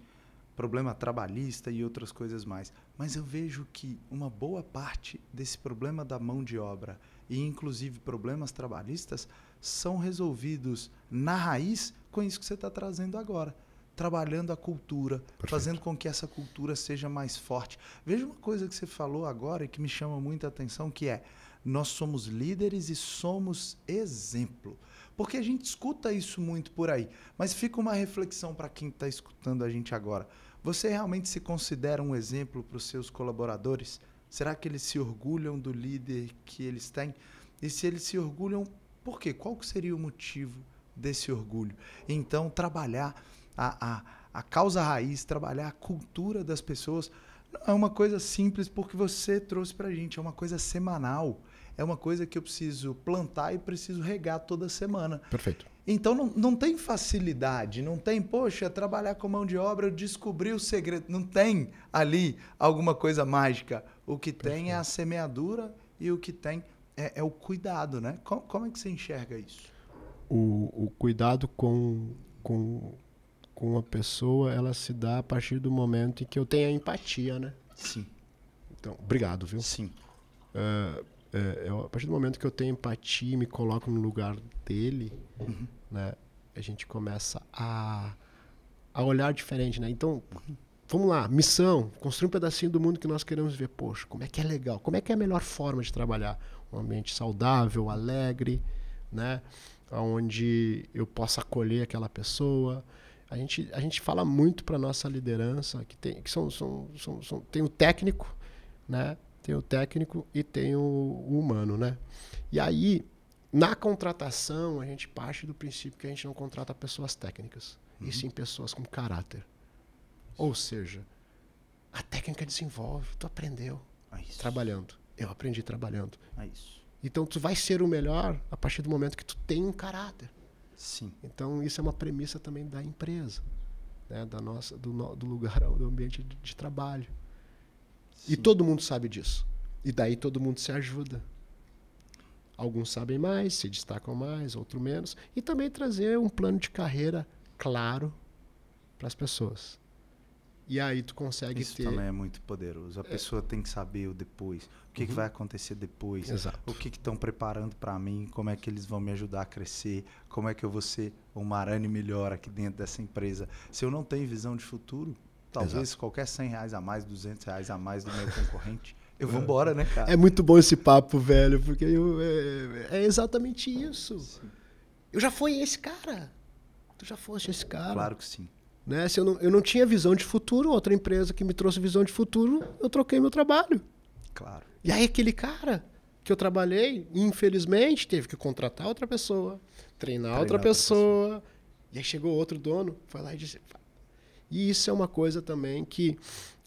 problema trabalhista e outras coisas mais. Mas eu vejo que uma boa parte desse problema da mão de obra e inclusive problemas trabalhistas são resolvidos na raiz com isso que você está trazendo agora. Trabalhando a cultura, Perfeito. fazendo com que essa cultura seja mais forte. Veja uma coisa que você falou agora e que me chama muita atenção, que é nós somos líderes e somos exemplo. Porque a gente escuta isso muito por aí. Mas fica uma reflexão para quem está escutando a gente agora. Você realmente se considera um exemplo para os seus colaboradores? Será que eles se orgulham do líder que eles têm? E se eles se orgulham, por quê? Qual seria o motivo desse orgulho? Então, trabalhar a, a, a causa raiz, trabalhar a cultura das pessoas, é uma coisa simples porque você trouxe para a gente, é uma coisa semanal. É uma coisa que eu preciso plantar e preciso regar toda semana. Perfeito. Então não, não tem facilidade, não tem, poxa, trabalhar com mão de obra, eu descobri o segredo. Não tem ali alguma coisa mágica. O que Perfeito. tem é a semeadura e o que tem é, é o cuidado, né? Como, como, é que você enxerga isso? O, o cuidado com, com, com a pessoa, ela se dá a partir do momento em que eu tenho a empatia, né? Sim. Então, obrigado, viu? Sim. Uh, é, a partir do momento que eu tenho empatia e me coloco no lugar dele, uhum. né, a gente começa a, a olhar diferente, né? Então, vamos lá, missão, construir um pedacinho do mundo que nós queremos ver. Poxa, como é que é legal? Como é que é a melhor forma de trabalhar? Um ambiente saudável, alegre, né? Onde eu possa acolher aquela pessoa. A gente, a gente fala muito para nossa liderança que tem que são, são, são, são tem o técnico, né? Tem o técnico e tem o, o humano, né? E aí, na contratação, a gente parte do princípio que a gente não contrata pessoas técnicas, uhum. e sim pessoas com caráter. Ou seja, a técnica desenvolve, tu aprendeu é trabalhando. Eu aprendi trabalhando. É então tu vai ser o melhor a partir do momento que tu tem um caráter. Sim. Então isso é uma premissa também da empresa, né? da nossa, do, do lugar, do ambiente de, de trabalho. Sim. E todo mundo sabe disso. E daí todo mundo se ajuda. Alguns sabem mais, se destacam mais, outros menos. E também trazer um plano de carreira claro para as pessoas. E aí tu consegue Isso ter... também é muito poderoso. A é. pessoa tem que saber o depois. O que, uhum. que vai acontecer depois. Exato. O que estão preparando para mim. Como é que eles vão me ajudar a crescer. Como é que eu vou ser um marane melhor aqui dentro dessa empresa. Se eu não tenho visão de futuro, Talvez Exato. qualquer 100 reais a mais, 200 reais a mais do meu concorrente. Eu vou embora, né, cara? É muito bom esse papo, velho, porque eu, é, é, exatamente isso. Sim. Eu já fui esse cara. Tu já foste esse cara. Claro que sim. Né? Se eu, não, eu não tinha visão de futuro, outra empresa que me trouxe visão de futuro, eu troquei meu trabalho. Claro. E aí aquele cara que eu trabalhei, infelizmente, teve que contratar outra pessoa, treinar, treinar outra, pessoa, outra pessoa. E aí chegou outro dono, foi lá e disse: e isso é uma coisa também que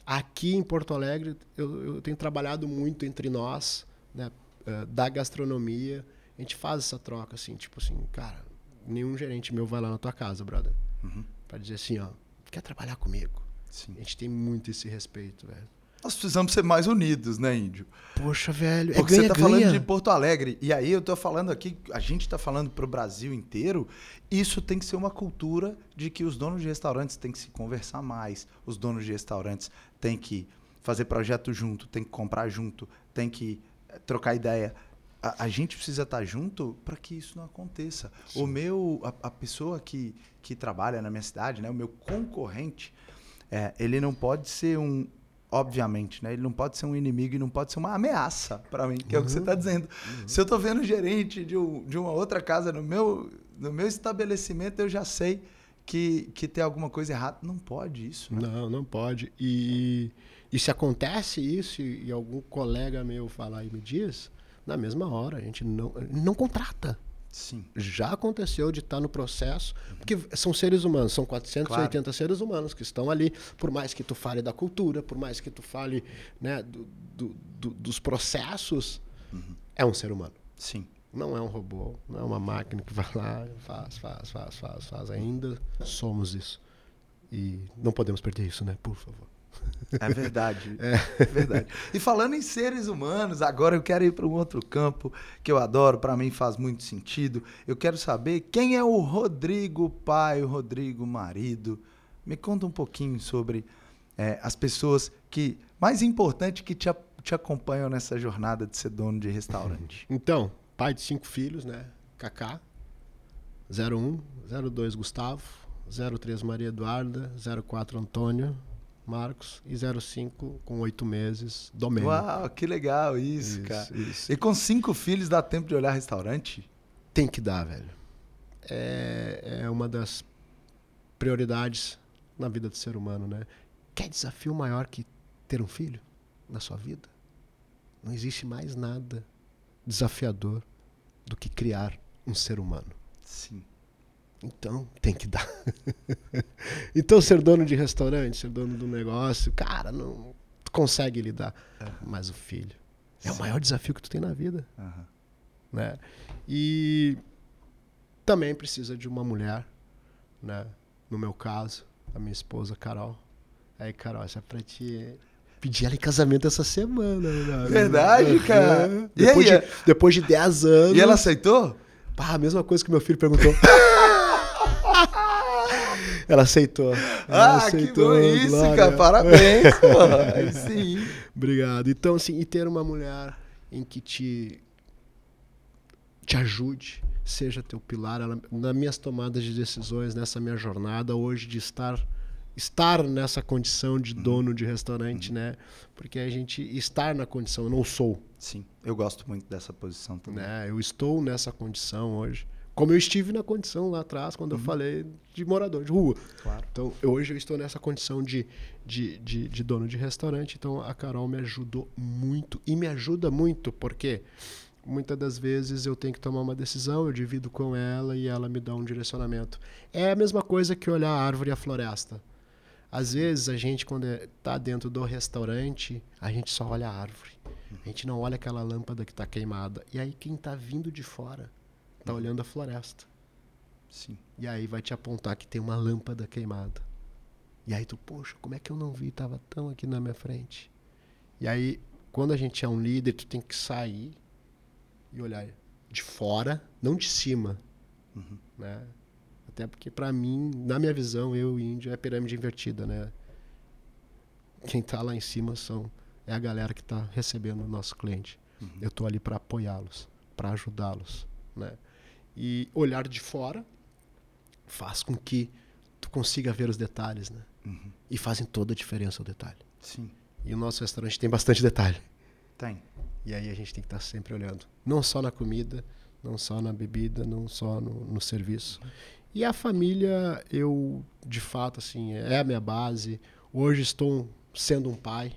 aqui em Porto Alegre eu, eu tenho trabalhado muito entre nós, né, uh, da gastronomia. A gente faz essa troca assim, tipo assim, cara, nenhum gerente meu vai lá na tua casa, brother, uhum. para dizer assim, ó, quer trabalhar comigo? Sim. A gente tem muito esse respeito, velho. Nós precisamos ser mais unidos, né, Índio? Poxa, velho. É Porque é ganha, você tá ganha. falando de Porto Alegre. E aí eu tô falando aqui, a gente tá falando pro Brasil inteiro. Isso tem que ser uma cultura de que os donos de restaurantes têm que se conversar mais. Os donos de restaurantes têm que fazer projeto junto, têm que comprar junto, têm que eh, trocar ideia. A, a gente precisa estar tá junto para que isso não aconteça. Sim. O meu, a, a, pessoa que, que trabalha na minha cidade, né, o meu concorrente, é, ele não pode ser um, obviamente, né? Ele não pode ser um inimigo e não pode ser uma ameaça para mim, que uhum. é o que você está uhum. dizendo. Uhum. Se eu estou vendo gerente de, um, de uma outra casa no meu, no meu estabelecimento, eu já sei que, que tem alguma coisa errada. Não pode isso. Né? Não, não pode. E, e se acontece isso e, e algum colega meu falar e me diz, na mesma hora a gente não, não contrata. Sim. Já aconteceu de estar no processo, porque são seres humanos, são 480 claro. seres humanos que estão ali, por mais que tu fale da cultura, por mais que tu fale né, do, do, do, dos processos, uhum. é um ser humano. Sim. Não é um robô, não é uma máquina que vai lá, faz, faz, faz, faz, faz. Ainda somos isso. E não podemos perder isso, né? Por favor. É verdade. É. é. verdade. E falando em seres humanos, agora eu quero ir para um outro campo que eu adoro, para mim faz muito sentido. Eu quero saber quem é o Rodrigo pai, o Rodrigo marido. Me conta um pouquinho sobre é, as pessoas que, mais importante, que te, te acompanham nessa jornada de ser dono de restaurante. Então, pai de cinco filhos, né? Kaká, 01, 02 Gustavo, 03 Maria Eduarda, 04 Antônio, Marcos, e 05 com oito meses, Domênico. Uau, que legal isso, Isso, cara. isso. E com cinco filhos dá tempo de olhar restaurante? Tem que dar, velho. É, é uma das prioridades na vida do ser humano, né? Quer desafio maior que ter um filho na sua vida? Não existe mais nada desafiador do que criar um ser humano. Sim. Então, tem que dar. então, ser dono de restaurante, ser dono do negócio, cara, não tu consegue lidar. Mas o filho é o Sim. maior desafio que tu tem na vida, Aham. né? E também precisa de uma mulher, né? No meu caso, a minha esposa Carol. Aí, Carol, essa é pra te pedir ela em casamento essa semana. Né? Verdade, cara. Aham. E Depois, aí, de, depois de 10 anos. E ela aceitou? Pá, a mesma coisa que meu filho perguntou. Ela aceitou. Ela ah, que aceitou, bom isso, Glória. cara. Parabéns, pô. Aí sim. Obrigado. Então, assim, e ter uma mulher em que te, te ajude, seja teu pilar, ela, nas minhas tomadas de decisões, nessa minha jornada hoje de estar estar nessa condição de dono de restaurante, né? Porque a gente estar na condição, eu não sou, Sim, eu gosto muito dessa posição também. né? Eu estou nessa condição hoje. Como eu estive na condição lá atrás, quando eu falei de morador de rua. Claro. Então, hoje eu estou nessa condição de, de, de, de dono de restaurante. Então, a Carol me ajudou muito. E me ajuda muito, porque muitas das vezes eu tenho que tomar uma decisão, eu divido com ela e ela me dá um direcionamento. É a mesma coisa que olhar a árvore e a floresta. Às vezes, a gente, quando está dentro do restaurante, a gente só olha a árvore. A gente não olha aquela lâmpada que está queimada. E aí, quem está vindo de fora está olhando a floresta. Sim. E aí vai te apontar que tem uma lâmpada queimada. E aí tu, poxa, como é que eu não vi? Tava tão aqui na minha frente. E aí, quando a gente é um líder, tu tem que sair e olhar de fora, não de cima. Né? Até porque, pra mim, na minha visão, eu e índio é pirâmide invertida, né? Quem tá lá em cima são é a galera que tá recebendo o nosso cliente. Eu tô ali para apoiá-los, para ajudá-los, né? E olhar de fora faz com que tu consiga ver os detalhes, né? E fazem toda a diferença o detalhe. Sim. E o nosso restaurante tem bastante detalhe. Tem. E aí a gente tem que estar sempre olhando. Não só na comida, não só na bebida, não só no, no serviço. E a família, eu, de fato, assim, é a minha base. Hoje estou sendo um pai.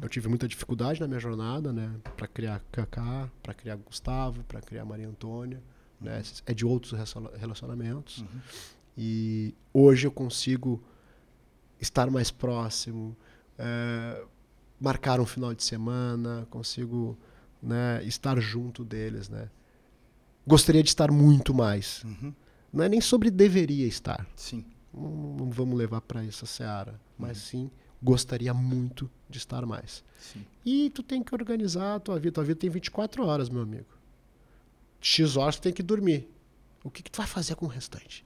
Eu tive muita dificuldade na minha jornada, né? Para criar Cacá, para criar Gustavo, para criar Maria Antônia. Né? É de outros relaciona- relacionamentos. E hoje eu consigo estar mais próximo, é, marcar um final de semana, consigo né, estar junto deles, né? Gostaria de estar muito mais. Uhum. Não é nem sobre deveria estar. Sim. Não, não vamos levar para essa seara, mas sim gostaria muito de estar mais. Sim. E tu tem que organizar a tua vida. Tua vida tem 24 horas, meu amigo. X horas tu tem que dormir. O que, que tu vai fazer com o restante?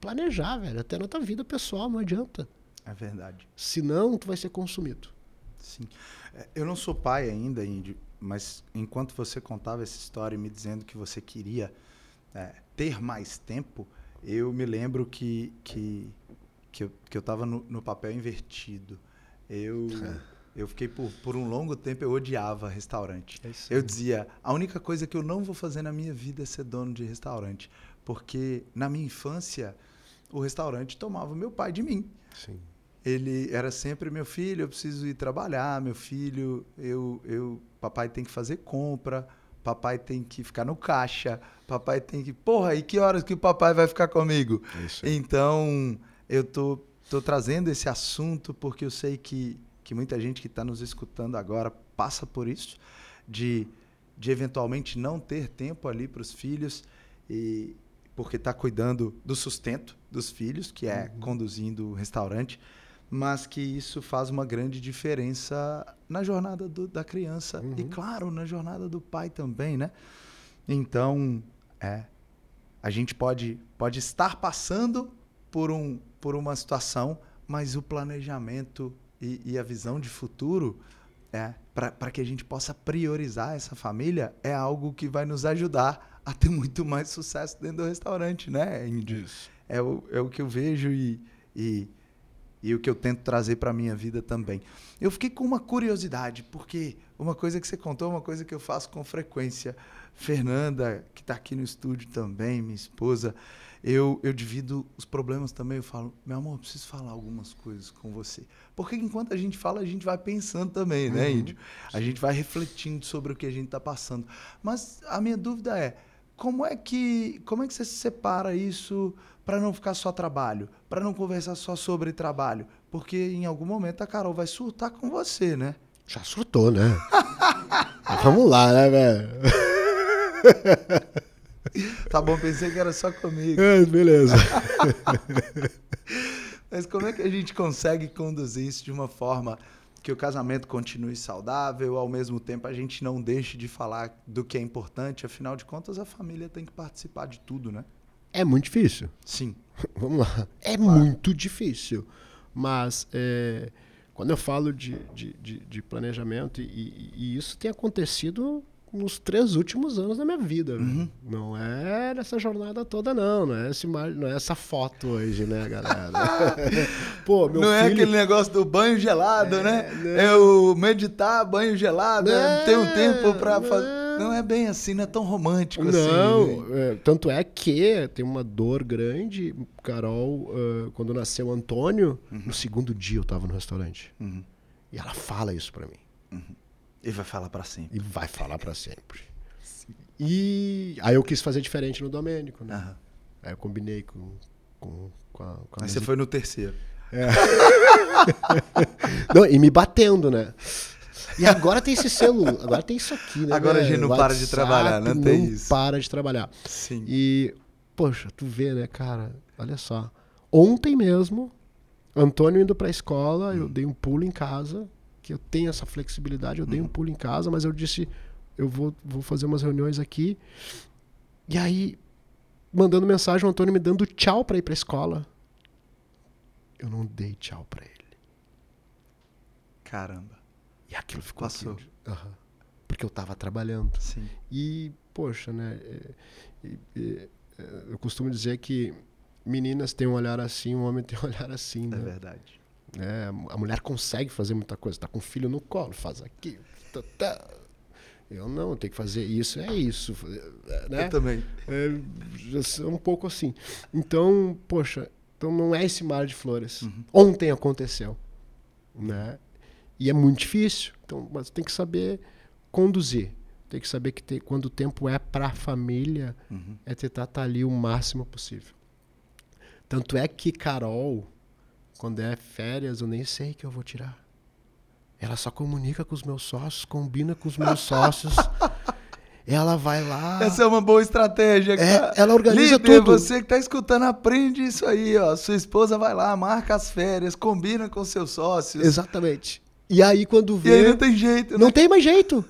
Planejar, velho. Até na tua vida pessoal, não adianta. É verdade. Senão, tu vai ser consumido. Sim. É, Eu não sou pai ainda, Índio, mas enquanto você contava essa história e me dizendo que você queria é, ter mais tempo, eu me lembro que, que, que eu, que eu tava no, no papel invertido. Eu, eu fiquei por, por um longo tempo, eu odiava restaurante. É Eu dizia, a única coisa que eu não vou fazer na minha vida é ser dono de restaurante. Porque na minha infância, o restaurante tomava meu pai de mim Sim. ele era sempre meu filho, eu preciso ir trabalhar, meu filho, eu, eu, papai tem que fazer compra, papai tem que ficar no caixa, papai tem que, porra, e que horas que o papai vai ficar comigo? É isso. Então, eu tô, tô trazendo esse assunto porque eu sei que, que muita gente que está nos escutando agora passa por isso, de, de eventualmente não ter tempo ali para os filhos, e porque está cuidando do sustento dos filhos, que é conduzindo o restaurante, mas que isso faz uma grande diferença na jornada do- da criança e, Uhum. claro, na jornada do pai também, né? Então, é, a gente pode, pode estar passando por, um, por uma situação, mas o planejamento e, e a visão de futuro é para que a gente possa priorizar essa família é algo que vai nos ajudar a ter muito mais sucesso dentro do restaurante, né? Isso. É o, é o que eu vejo e, e, e o que eu tento trazer para minha vida também. Eu fiquei com uma curiosidade, porque uma coisa que você contou, uma coisa que eu faço com frequência. Fernanda, que está aqui no estúdio também, minha esposa, eu, eu divido os problemas também. Eu falo, meu amor, eu preciso falar algumas coisas com você. Porque enquanto a gente fala, a gente vai pensando também, né, uhum. Índio? A gente vai refletindo sobre o que a gente está passando. Mas a minha dúvida é, como é que, como é que você separa isso para não ficar só trabalho, para não conversar só sobre trabalho? Porque em algum momento a Carol vai surtar com você, né? Já surtou, né? Vamos lá, né, velho? tá bom, pensei que era só comigo. É, beleza. Mas como é que a gente consegue conduzir isso de uma forma que o casamento continue saudável, ao mesmo tempo a gente não deixe de falar do que é importante, afinal de contas a família tem que participar de tudo, né? É muito difícil. Sim. Vamos lá. É claro. muito difícil. Mas é, quando eu falo de, de, de, de planejamento, e, e, isso tem acontecido nos três últimos anos da minha vida. Uhum. Não é nessa jornada toda, não. Não é, esse, não é essa foto hoje, né, galera? Pô, meu não é filho... é aquele negócio do banho gelado, é, né? Não. Né? É o meditar, banho gelado, não, é, tem um tempo pra fazer. Não é bem assim, não é tão romântico não, assim. Não, é, tanto é que tem uma dor grande. Carol, uh, quando nasceu Antônio, uhum. no segundo dia eu tava no restaurante. Uhum. E ela fala isso para mim. Uhum. E vai falar para sempre. E vai falar para sempre. E aí eu quis fazer diferente no Domênico, né? Aí eu combinei com, com, com a. Com a aí você foi no terceiro. É. não, e me batendo, né? E agora tem esse selo, agora tem isso aqui, né? Agora a gente não WhatsApp, para de trabalhar, não, tem não isso. para de trabalhar. Sim. E, poxa, tu vê, né, cara? Olha só. Ontem mesmo, Antônio indo pra escola, hum. eu dei um pulo em casa que eu tenho essa flexibilidade. Eu dei um uhum. pulo em casa, mas eu disse, eu vou, vou fazer umas reuniões aqui. E aí, mandando mensagem, o Antônio me dando tchau para ir para escola. Eu não dei tchau para ele. Caramba. E aquilo ficou Passou. Uhum. Porque eu tava trabalhando. Sim. E, poxa, né? É, é, eu costumo dizer que meninas têm um olhar assim, um homem tem um olhar assim, é né? É verdade. É, a mulher consegue fazer muita coisa. Está com o filho no colo, faz aqui. Tá, tá. Eu não, tenho que fazer isso, é isso. Né? Eu também. É, é um pouco assim. Então, poxa, então não é esse mar de flores. Uhum. Ontem aconteceu. Né? E é muito difícil. Então, mas tem que saber conduzir. Tem que saber que tem, quando o tempo é para a família, uhum. é tentar estar tá ali o máximo possível. Tanto é que Carol, quando é férias, eu nem sei que eu vou tirar. Ela só comunica com os meus sócios, combina com os meus sócios. Ela vai lá. Essa é uma boa estratégia. É, ela organiza Líder, tudo. Você que está escutando, aprende isso aí, ó. Sua esposa vai lá, marca as férias, combina com seus sócios. Exatamente. E aí quando vê. E aí não tem jeito. Não né? tem mais jeito.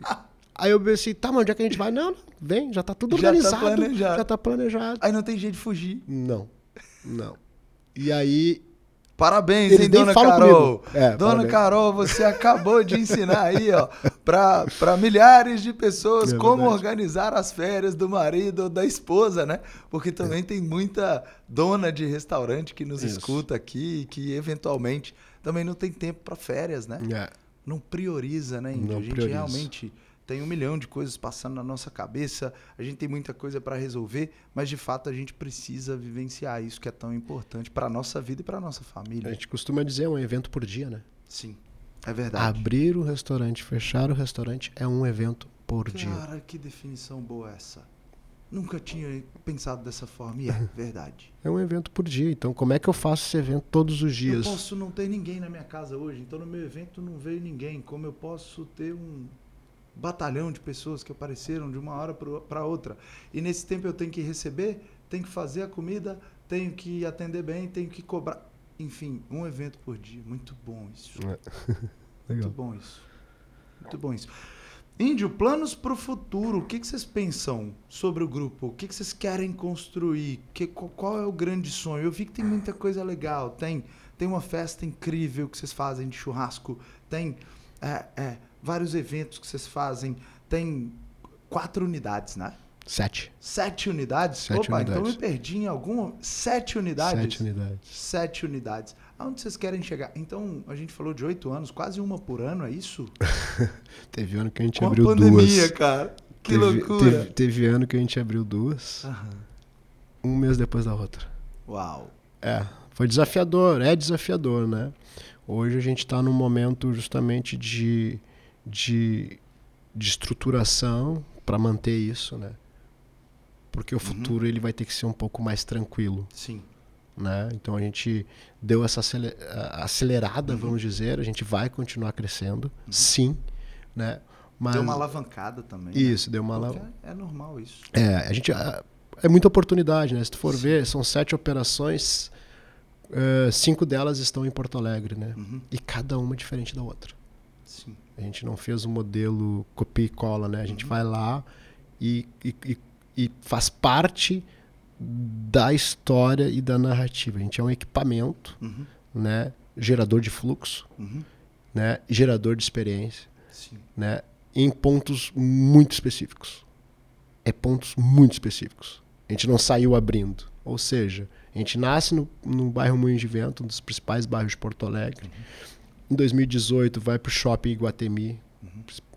aí eu pensei, tá, mas onde é que a gente vai? Não, não, vem, já tá tudo já tá organizado. Tá planejado. Já tá planejado. Aí não tem jeito de fugir. Não. Não. E aí Parabéns, Eles hein, dona Carol. É, dona parabéns. Carol, você acabou de ensinar aí, ó, para milhares de pessoas é como organizar as férias do marido ou da esposa, né? Porque também é. tem muita dona de restaurante que nos Isso. escuta aqui e que eventualmente também não tem tempo para férias, né? É. Não prioriza, né? Não a gente prioriza. realmente tem um milhão de coisas passando na nossa cabeça, a gente tem muita coisa para resolver, mas de fato a gente precisa vivenciar isso que é tão importante para a nossa vida e para a nossa família. A gente costuma dizer um evento por dia, né? Sim, é verdade. Abrir o restaurante, fechar o restaurante é um evento por Cara, dia. Cara, que definição boa essa. Nunca tinha pensado dessa forma e é verdade. É um evento por dia, então como é que eu faço esse evento todos os dias? Eu posso não ter ninguém na minha casa hoje, então no meu evento não veio ninguém. Como eu posso ter um batalhão de pessoas que apareceram de uma hora para outra. E nesse tempo eu tenho que receber, tenho que fazer a comida, tenho que atender bem, tenho que cobrar. Enfim, um evento por dia. Muito bom isso. É. Muito bom isso. Muito bom isso. Índio, planos para o futuro. O que, que vocês pensam sobre o grupo? O que, que vocês querem construir? Que, qual é o grande sonho? Eu vi que tem muita coisa legal. Tem, tem uma festa incrível que vocês fazem de churrasco. Tem é, é, vários eventos que vocês fazem. Tem quatro unidades, né? Sete. Sete unidades? Sete Opa, unidades. então me perdi em alguma. Sete unidades? Sete unidades. Sete unidades. Aonde vocês querem chegar? Então, a gente falou de oito anos, quase uma por ano, é isso? teve ano que a gente Com abriu a pandemia, duas. cara. Que teve, loucura. Teve, teve ano que a gente abriu duas, Aham. um mês depois da outra. Uau. É, foi desafiador, é desafiador, né? Hoje a gente está num momento justamente de, de, de estruturação para manter isso, né? Porque o futuro ele vai ter que ser um pouco mais tranquilo, Sim. né? Então a gente deu essa acelerada, vamos dizer, a gente vai continuar crescendo, sim, né? Mas Deu uma alavancada também. né? isso deu uma Porque ala- É normal isso. é, a gente é muita oportunidade, né? Se tu for ver, são sete operações, eh, cinco delas estão em Porto Alegre, né? Uhum. E cada uma diferente da outra. Sim. A gente não fez um modelo copia e cola, né? A gente vai lá e, e, e- faz parte da história e da narrativa. A gente é um equipamento, Uhum. né? Gerador de fluxo, Uhum. né? Gerador de experiência, Sim. né? Em pontos muito específicos. É pontos muito específicos. A gente não saiu abrindo. Ou seja, a gente nasce no, no bairro Moinhos de Vento, um dos principais bairros de Porto Alegre. Em 2018 vai para o shopping Iguatemi,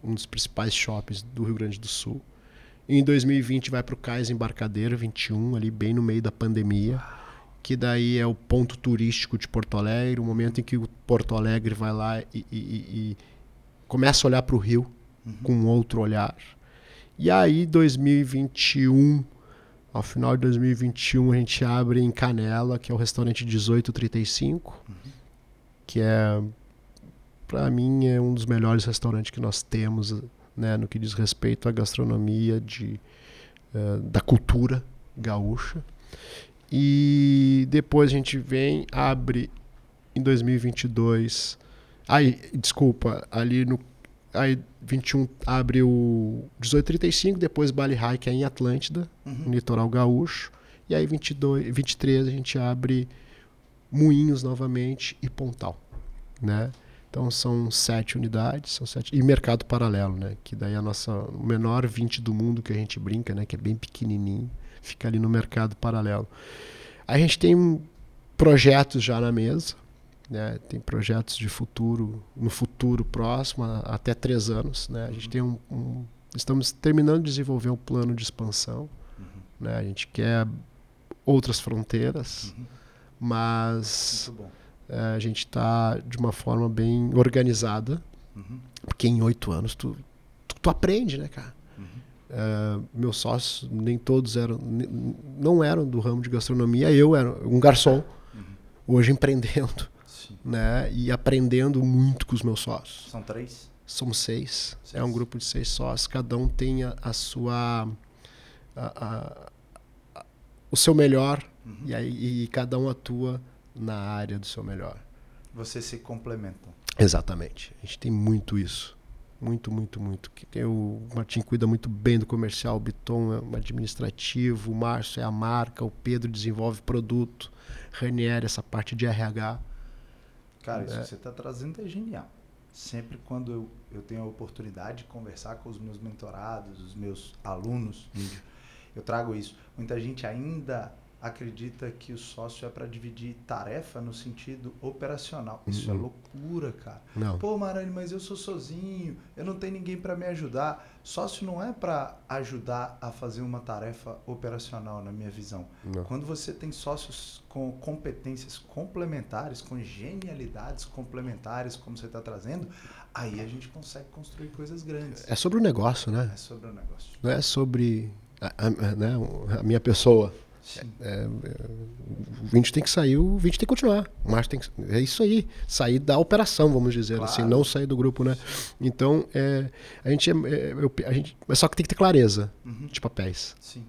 um dos principais shoppings do Rio Grande do Sul. Em 2020 vai para o Cais Embarcadeiro 21, ali bem no meio da pandemia, que daí é o ponto turístico de Porto Alegre, o momento em que o Porto Alegre vai lá e, e- e- começa a olhar para o Rio com outro olhar. E aí 2021, ao final de 2021 a gente abre em Canela, que é o restaurante 1835, que é para mim é um dos melhores restaurantes que nós temos, né, no que diz respeito à gastronomia de eh, da cultura gaúcha. E depois a gente vem, abre em 2022. Aí, desculpa, ali no aí 21 abre o 1835, depois Bali High, que é em Atlântida, no litoral gaúcho. E aí 22, 23 a gente abre Moinhos novamente e Pontal, né? Então são sete unidades, são sete e mercado paralelo, né? Que daí é a nossa o menor 20 do mundo que a gente brinca, né? Que é bem pequenininho, fica ali no mercado paralelo. A gente tem projetos já na mesa, né? Tem projetos de futuro, no futuro próximo, até três anos, né? A gente tem um, um- estamos terminando de desenvolver um plano de expansão, né? A gente quer outras fronteiras, mas Muito bom. É, a gente está de uma forma bem organizada, Uhum. porque em oito anos tu, tu, tu aprende, né, cara? Uhum. É, meus sócios, nem todos eram, não eram do ramo de gastronomia, eu era um garçom, hoje empreendendo, Sim. né? E aprendendo muito com os meus sócios. São três? Somos seis, Seis. é um grupo de seis sócios, cada um tem a, a sua. a- a- a- o seu melhor, e, aí, e cada um atua na área do seu melhor. Vocês se complementam. Exatamente. A gente tem muito isso. Muito, muito, muito. O Martim cuida muito bem do comercial, o Biton é um administrativo, o Márcio é a marca, o Pedro desenvolve produto, Ranieri essa parte de RH. Cara, isso É. que você está trazendo é genial. Sempre quando eu, eu tenho a oportunidade de conversar com os meus mentorados, os meus alunos, eu trago isso. Muita gente ainda acredita que o sócio é para dividir tarefa no sentido operacional. Isso é Uhum. loucura, cara. Não. Pô, Marani, mas eu sou sozinho, eu não tenho ninguém para me ajudar. Sócio não é para ajudar a fazer uma tarefa operacional, na minha visão. Não. Quando você tem sócios com competências complementares, com genialidades complementares, como você está trazendo, aí a gente consegue construir coisas grandes. É sobre o negócio, né? É sobre o negócio. Não é sobre a, a- né, a minha pessoa. É, é, o 20 tem que sair, o 20 tem que continuar. O Márcio tem que. É isso aí. Sair da operação, vamos dizer Claro. assim, não sair do grupo, né? Então, é, a gente é, é, eu- a gente, mas só que tem que ter clareza Uhum. de papéis. Sim.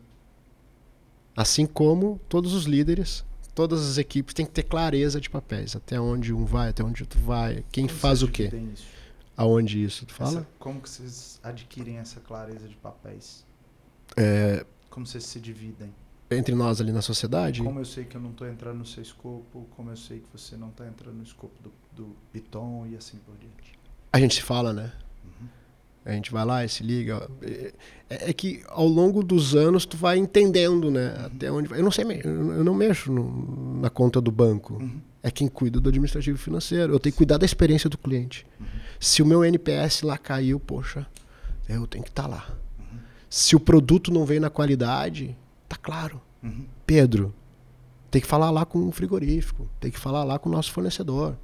Assim como todos os líderes, todas as equipes têm que ter clareza de papéis. Até onde um vai, até onde outro vai, quem Como faz o quê, isso? aonde isso. Tu fala? Essa- como que vocês adquirem essa clareza de papéis? É, Como vocês se dividem? Entre nós ali na sociedade, Como eu sei que eu não estou entrando no seu escopo, como eu sei que você não está entrando no escopo do, do Biton e assim por diante. a gente se fala, né? Uhum. A gente vai lá e se liga. É, é que ao longo dos anos tu vai entendendo, né? Até onde vai. Eu não sei, eu não mexo no- na conta do banco. Uhum. é quem cuida do administrativo financeiro. Eu tenho que cuidar da experiência do cliente. Uhum. Se o meu NPS lá caiu, poxa, eu tenho que estar tá lá. Uhum. Se o produto não veio na qualidade, tá claro. Uhum. Pedro, tem que falar lá com o frigorífico, tem que falar lá com o nosso fornecedor.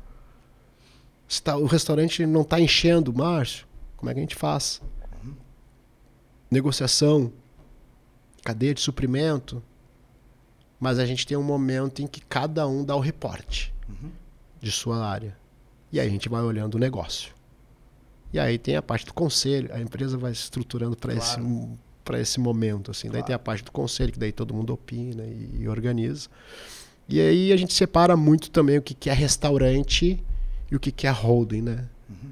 Se tá, o restaurante não está enchendo, Márcio, como é que a gente faz? Uhum. Negociação, cadeia de suprimento. Mas a gente tem um momento em que cada um dá o reporte uhum. de sua área. E aí a gente vai olhando o negócio. E aí tem a parte do conselho, a empresa vai se estruturando para claro. esse para esse momento assim. Claro. Daí tem a parte do conselho que daí todo mundo opina e, e organiza. E aí a gente separa muito também o que, que é restaurante e o que, que é holding, né? Uhum.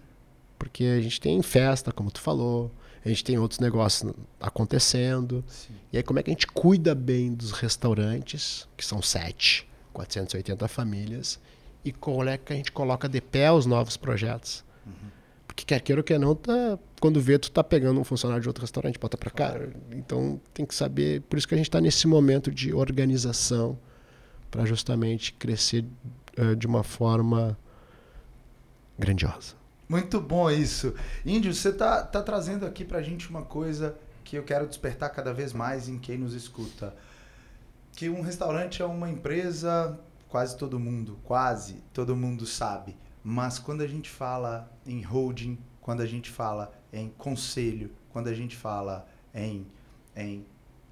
Porque a gente tem festa, como tu falou, a gente tem outros negócios acontecendo. Sim. E aí, como é que a gente cuida bem dos restaurantes, que são sete, 480 famílias, e como é que a gente coloca de pé os novos projetos? Uhum. Porque quer queira ou quer não, tá, quando vê, tu tá pegando um funcionário de outro restaurante, bota para cá. Então tem que saber. Por isso que a gente está nesse momento de organização para justamente crescer uh, de uma forma grandiosa. Muito bom isso. Índio, você tá, tá trazendo aqui pra gente uma coisa que eu quero despertar cada vez mais em quem nos escuta. Que um restaurante é uma empresa, quase todo mundo, quase todo mundo sabe. Mas quando a gente fala em holding, quando a gente fala em conselho, quando a gente fala em, em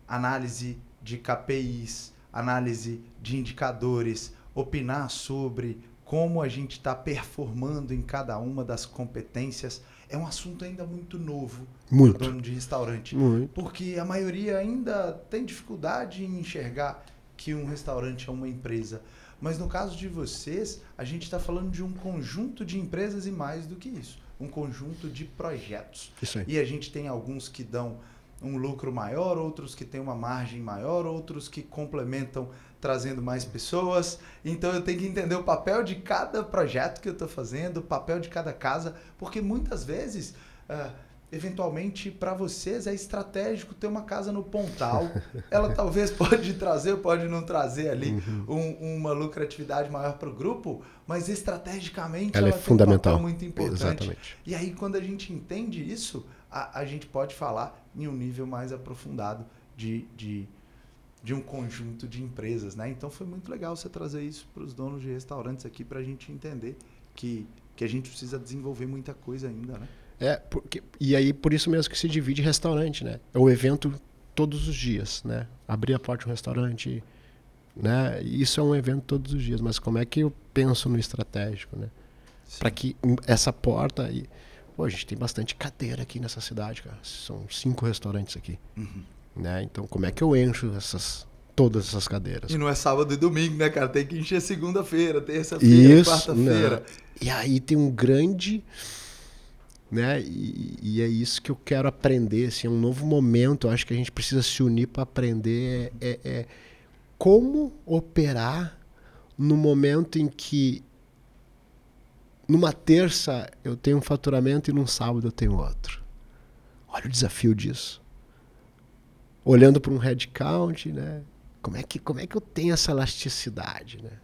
análise de KPIs, análise de indicadores, opinar sobre como a gente está performando em cada uma das competências é um assunto ainda muito novo muito. dono de restaurante. Muito. Porque a maioria ainda tem dificuldade em enxergar que um restaurante é uma empresa. Mas no caso de vocês, a gente está falando de um conjunto de empresas e mais do que isso. Um conjunto de projetos. Isso aí. E a gente tem alguns que dão um lucro maior, outros que têm uma margem maior, outros que complementam trazendo mais pessoas. Então eu tenho que entender o papel de cada projeto que eu estou fazendo, o papel de cada casa, porque muitas vezes, uh, eventualmente, para vocês é estratégico ter uma casa no Pontal. Ela talvez pode trazer, pode não trazer ali uhum. um, uma lucratividade maior para o grupo, mas estrategicamente ela, ela é fundamental. Um muito importante. Exatamente. E aí quando a gente entende isso, a, a gente pode falar em um nível mais aprofundado de, de de um conjunto de empresas, né? Então foi muito legal você trazer isso para os donos de restaurantes aqui para a gente entender que, que a gente precisa desenvolver muita coisa ainda, né? É, porque, e aí por isso mesmo que se divide restaurante, né? É o evento todos os dias, né? Abrir a porta de um restaurante, né? Isso é um evento todos os dias, mas como é que eu penso no estratégico, né? Para que essa porta e pô, a gente tem bastante cadeira aqui nessa cidade, cara. São cinco restaurantes aqui. Uhum. Né? Então, como é que eu encho essas todas essas cadeiras? E não é sábado e domingo, né, cara? Tem que encher segunda-feira, terça-feira, quarta-feira. E aí tem um grande né? E, e, é isso que eu quero aprender, assim, é um novo momento. Eu acho que a gente precisa se unir para aprender é, é, é, como operar no momento em que numa terça eu tenho um faturamento e num sábado eu tenho outro. Olha o desafio disso olhando para um headcount, né? Como é que como é que eu tenho essa elasticidade, né?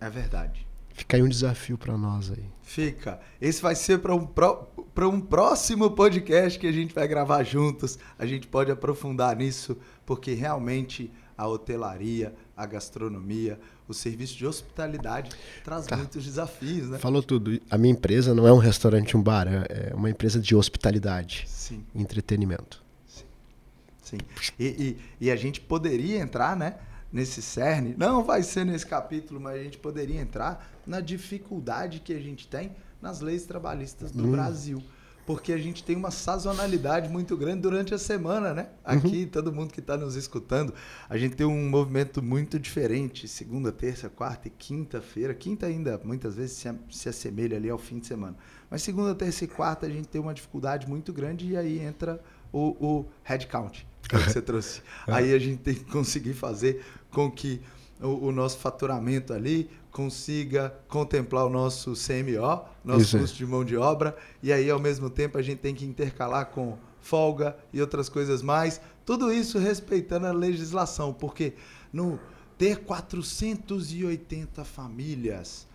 É verdade. Fica aí um desafio para nós aí. Fica. Esse vai ser para um, um próximo podcast que a gente vai gravar juntos. A gente pode aprofundar nisso, porque realmente a hotelaria, a gastronomia, o serviço de hospitalidade traz tá. muitos desafios, né? Falou tudo. A minha empresa não é um restaurante, um bar, é, é uma empresa de hospitalidade, Sim. entretenimento. Sim. E, e, e, a gente poderia entrar, né? Nesse cerne, não vai ser nesse capítulo, mas a gente poderia entrar na dificuldade que a gente tem nas leis trabalhistas do hum. Brasil. Porque a gente tem uma sazonalidade muito grande durante a semana, né? Aqui, uhum. todo mundo que está nos escutando, a gente tem um movimento muito diferente. Segunda, terça, quarta e quinta-feira. Quinta ainda, muitas vezes, se, se assemelha ali ao fim de semana. Mas segunda, terça e quarta, a gente tem uma dificuldade muito grande e aí entra o, o headcount que você trouxe. Aí a gente tem que conseguir fazer com que o, o, nosso faturamento ali consiga contemplar o nosso CMO, nosso Isso custo de mão de obra, e aí ao mesmo tempo a gente tem que intercalar com folga e outras coisas mais. Tudo isso respeitando a legislação, porque no ter 480 famílias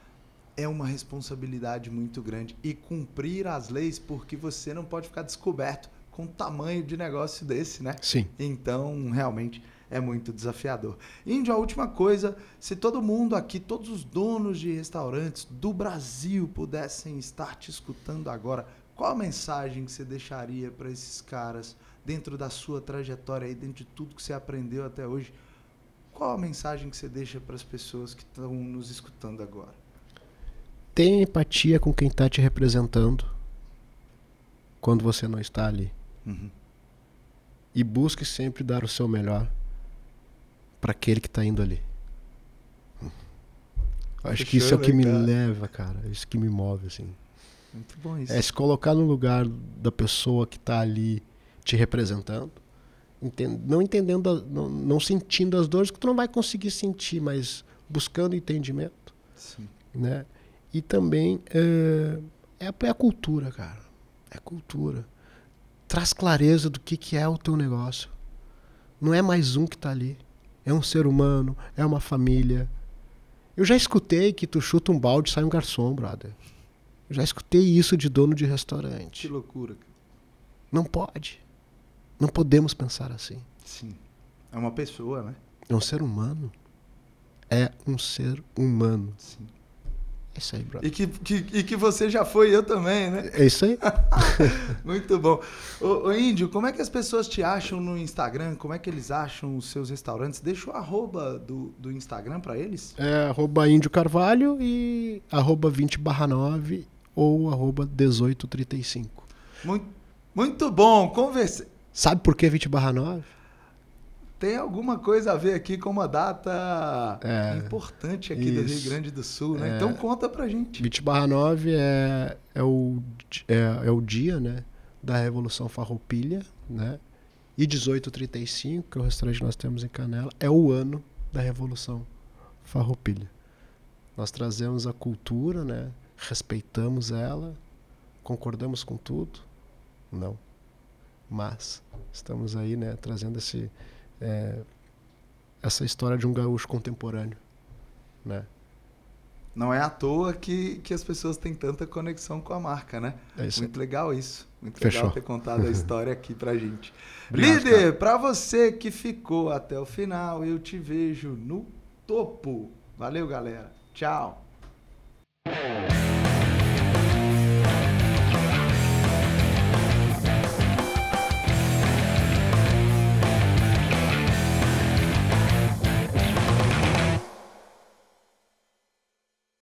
é uma responsabilidade muito grande e cumprir as leis porque você não pode ficar descoberto com o tamanho de negócio desse, né? Sim. Então, realmente é muito desafiador. Índio, a última coisa, se todo mundo aqui, todos os donos de restaurantes do Brasil pudessem estar te escutando agora, qual a mensagem que você deixaria para esses caras dentro da sua trajetória aí, dentro de tudo que você aprendeu até hoje? Qual a mensagem que você deixa para as pessoas que estão nos escutando agora? Tenha empatia com quem está te representando quando você não está ali. Uhum. E busque sempre dar o seu melhor para aquele que está indo ali. Acho que isso é o que me cara. leva, cara. Isso que me move, assim. Muito bom isso. É se colocar no lugar da pessoa que está ali te representando, não entendendo, não, não sentindo as dores que tu não vai conseguir sentir, mas buscando entendimento, Sim. né? E também é, é, a- é a cultura, cara. É a cultura. Traz clareza do que, que é o teu negócio. Não é mais um que está ali. É um ser humano, é uma família. Eu já escutei que tu chuta um balde e sai um garçom, brother. Eu já escutei isso de dono de Que restaurante. loucura. cara. Não pode. Não podemos pensar assim. Sim. É uma pessoa, né? É um ser humano. É um ser humano. Sim. É isso aí, brother. E que, que, e que você já foi, eu também, né? É isso aí. Muito bom. Ô, ô, Índio, como é que as pessoas te acham no Instagram? Como é que eles acham os seus restaurantes? Deixa o arroba do, do Instagram para eles. É arroba Índio Carvalho e arroba 20 barra 9 ou arroba 1835. Muito, muito bom. Converse... Sabe por que 20 barra 9? Tem alguma coisa a ver aqui com uma data É, importante aqui do Rio isso. Grande do Sul, né? É. Então conta pra gente. 20 barra 9 é, é, o, é, é o dia né, da Revolução Farroupilha, né? E 1835, que é o restaurante que nós temos em Canela, é o ano da Revolução Farroupilha. Nós trazemos a cultura, né? Respeitamos ela, concordamos com tudo? Não. Mas estamos aí, né, trazendo esse, é, essa história de um gaúcho contemporâneo, né? Não é à toa que, que as pessoas têm tanta conexão com a marca, né? É isso. Muito legal isso. Muito Fechou. legal ter contado a história aqui pra gente. Obrigado, Líder, pra você que ficou até o final, eu te vejo no topo. Valeu, galera. Tchau.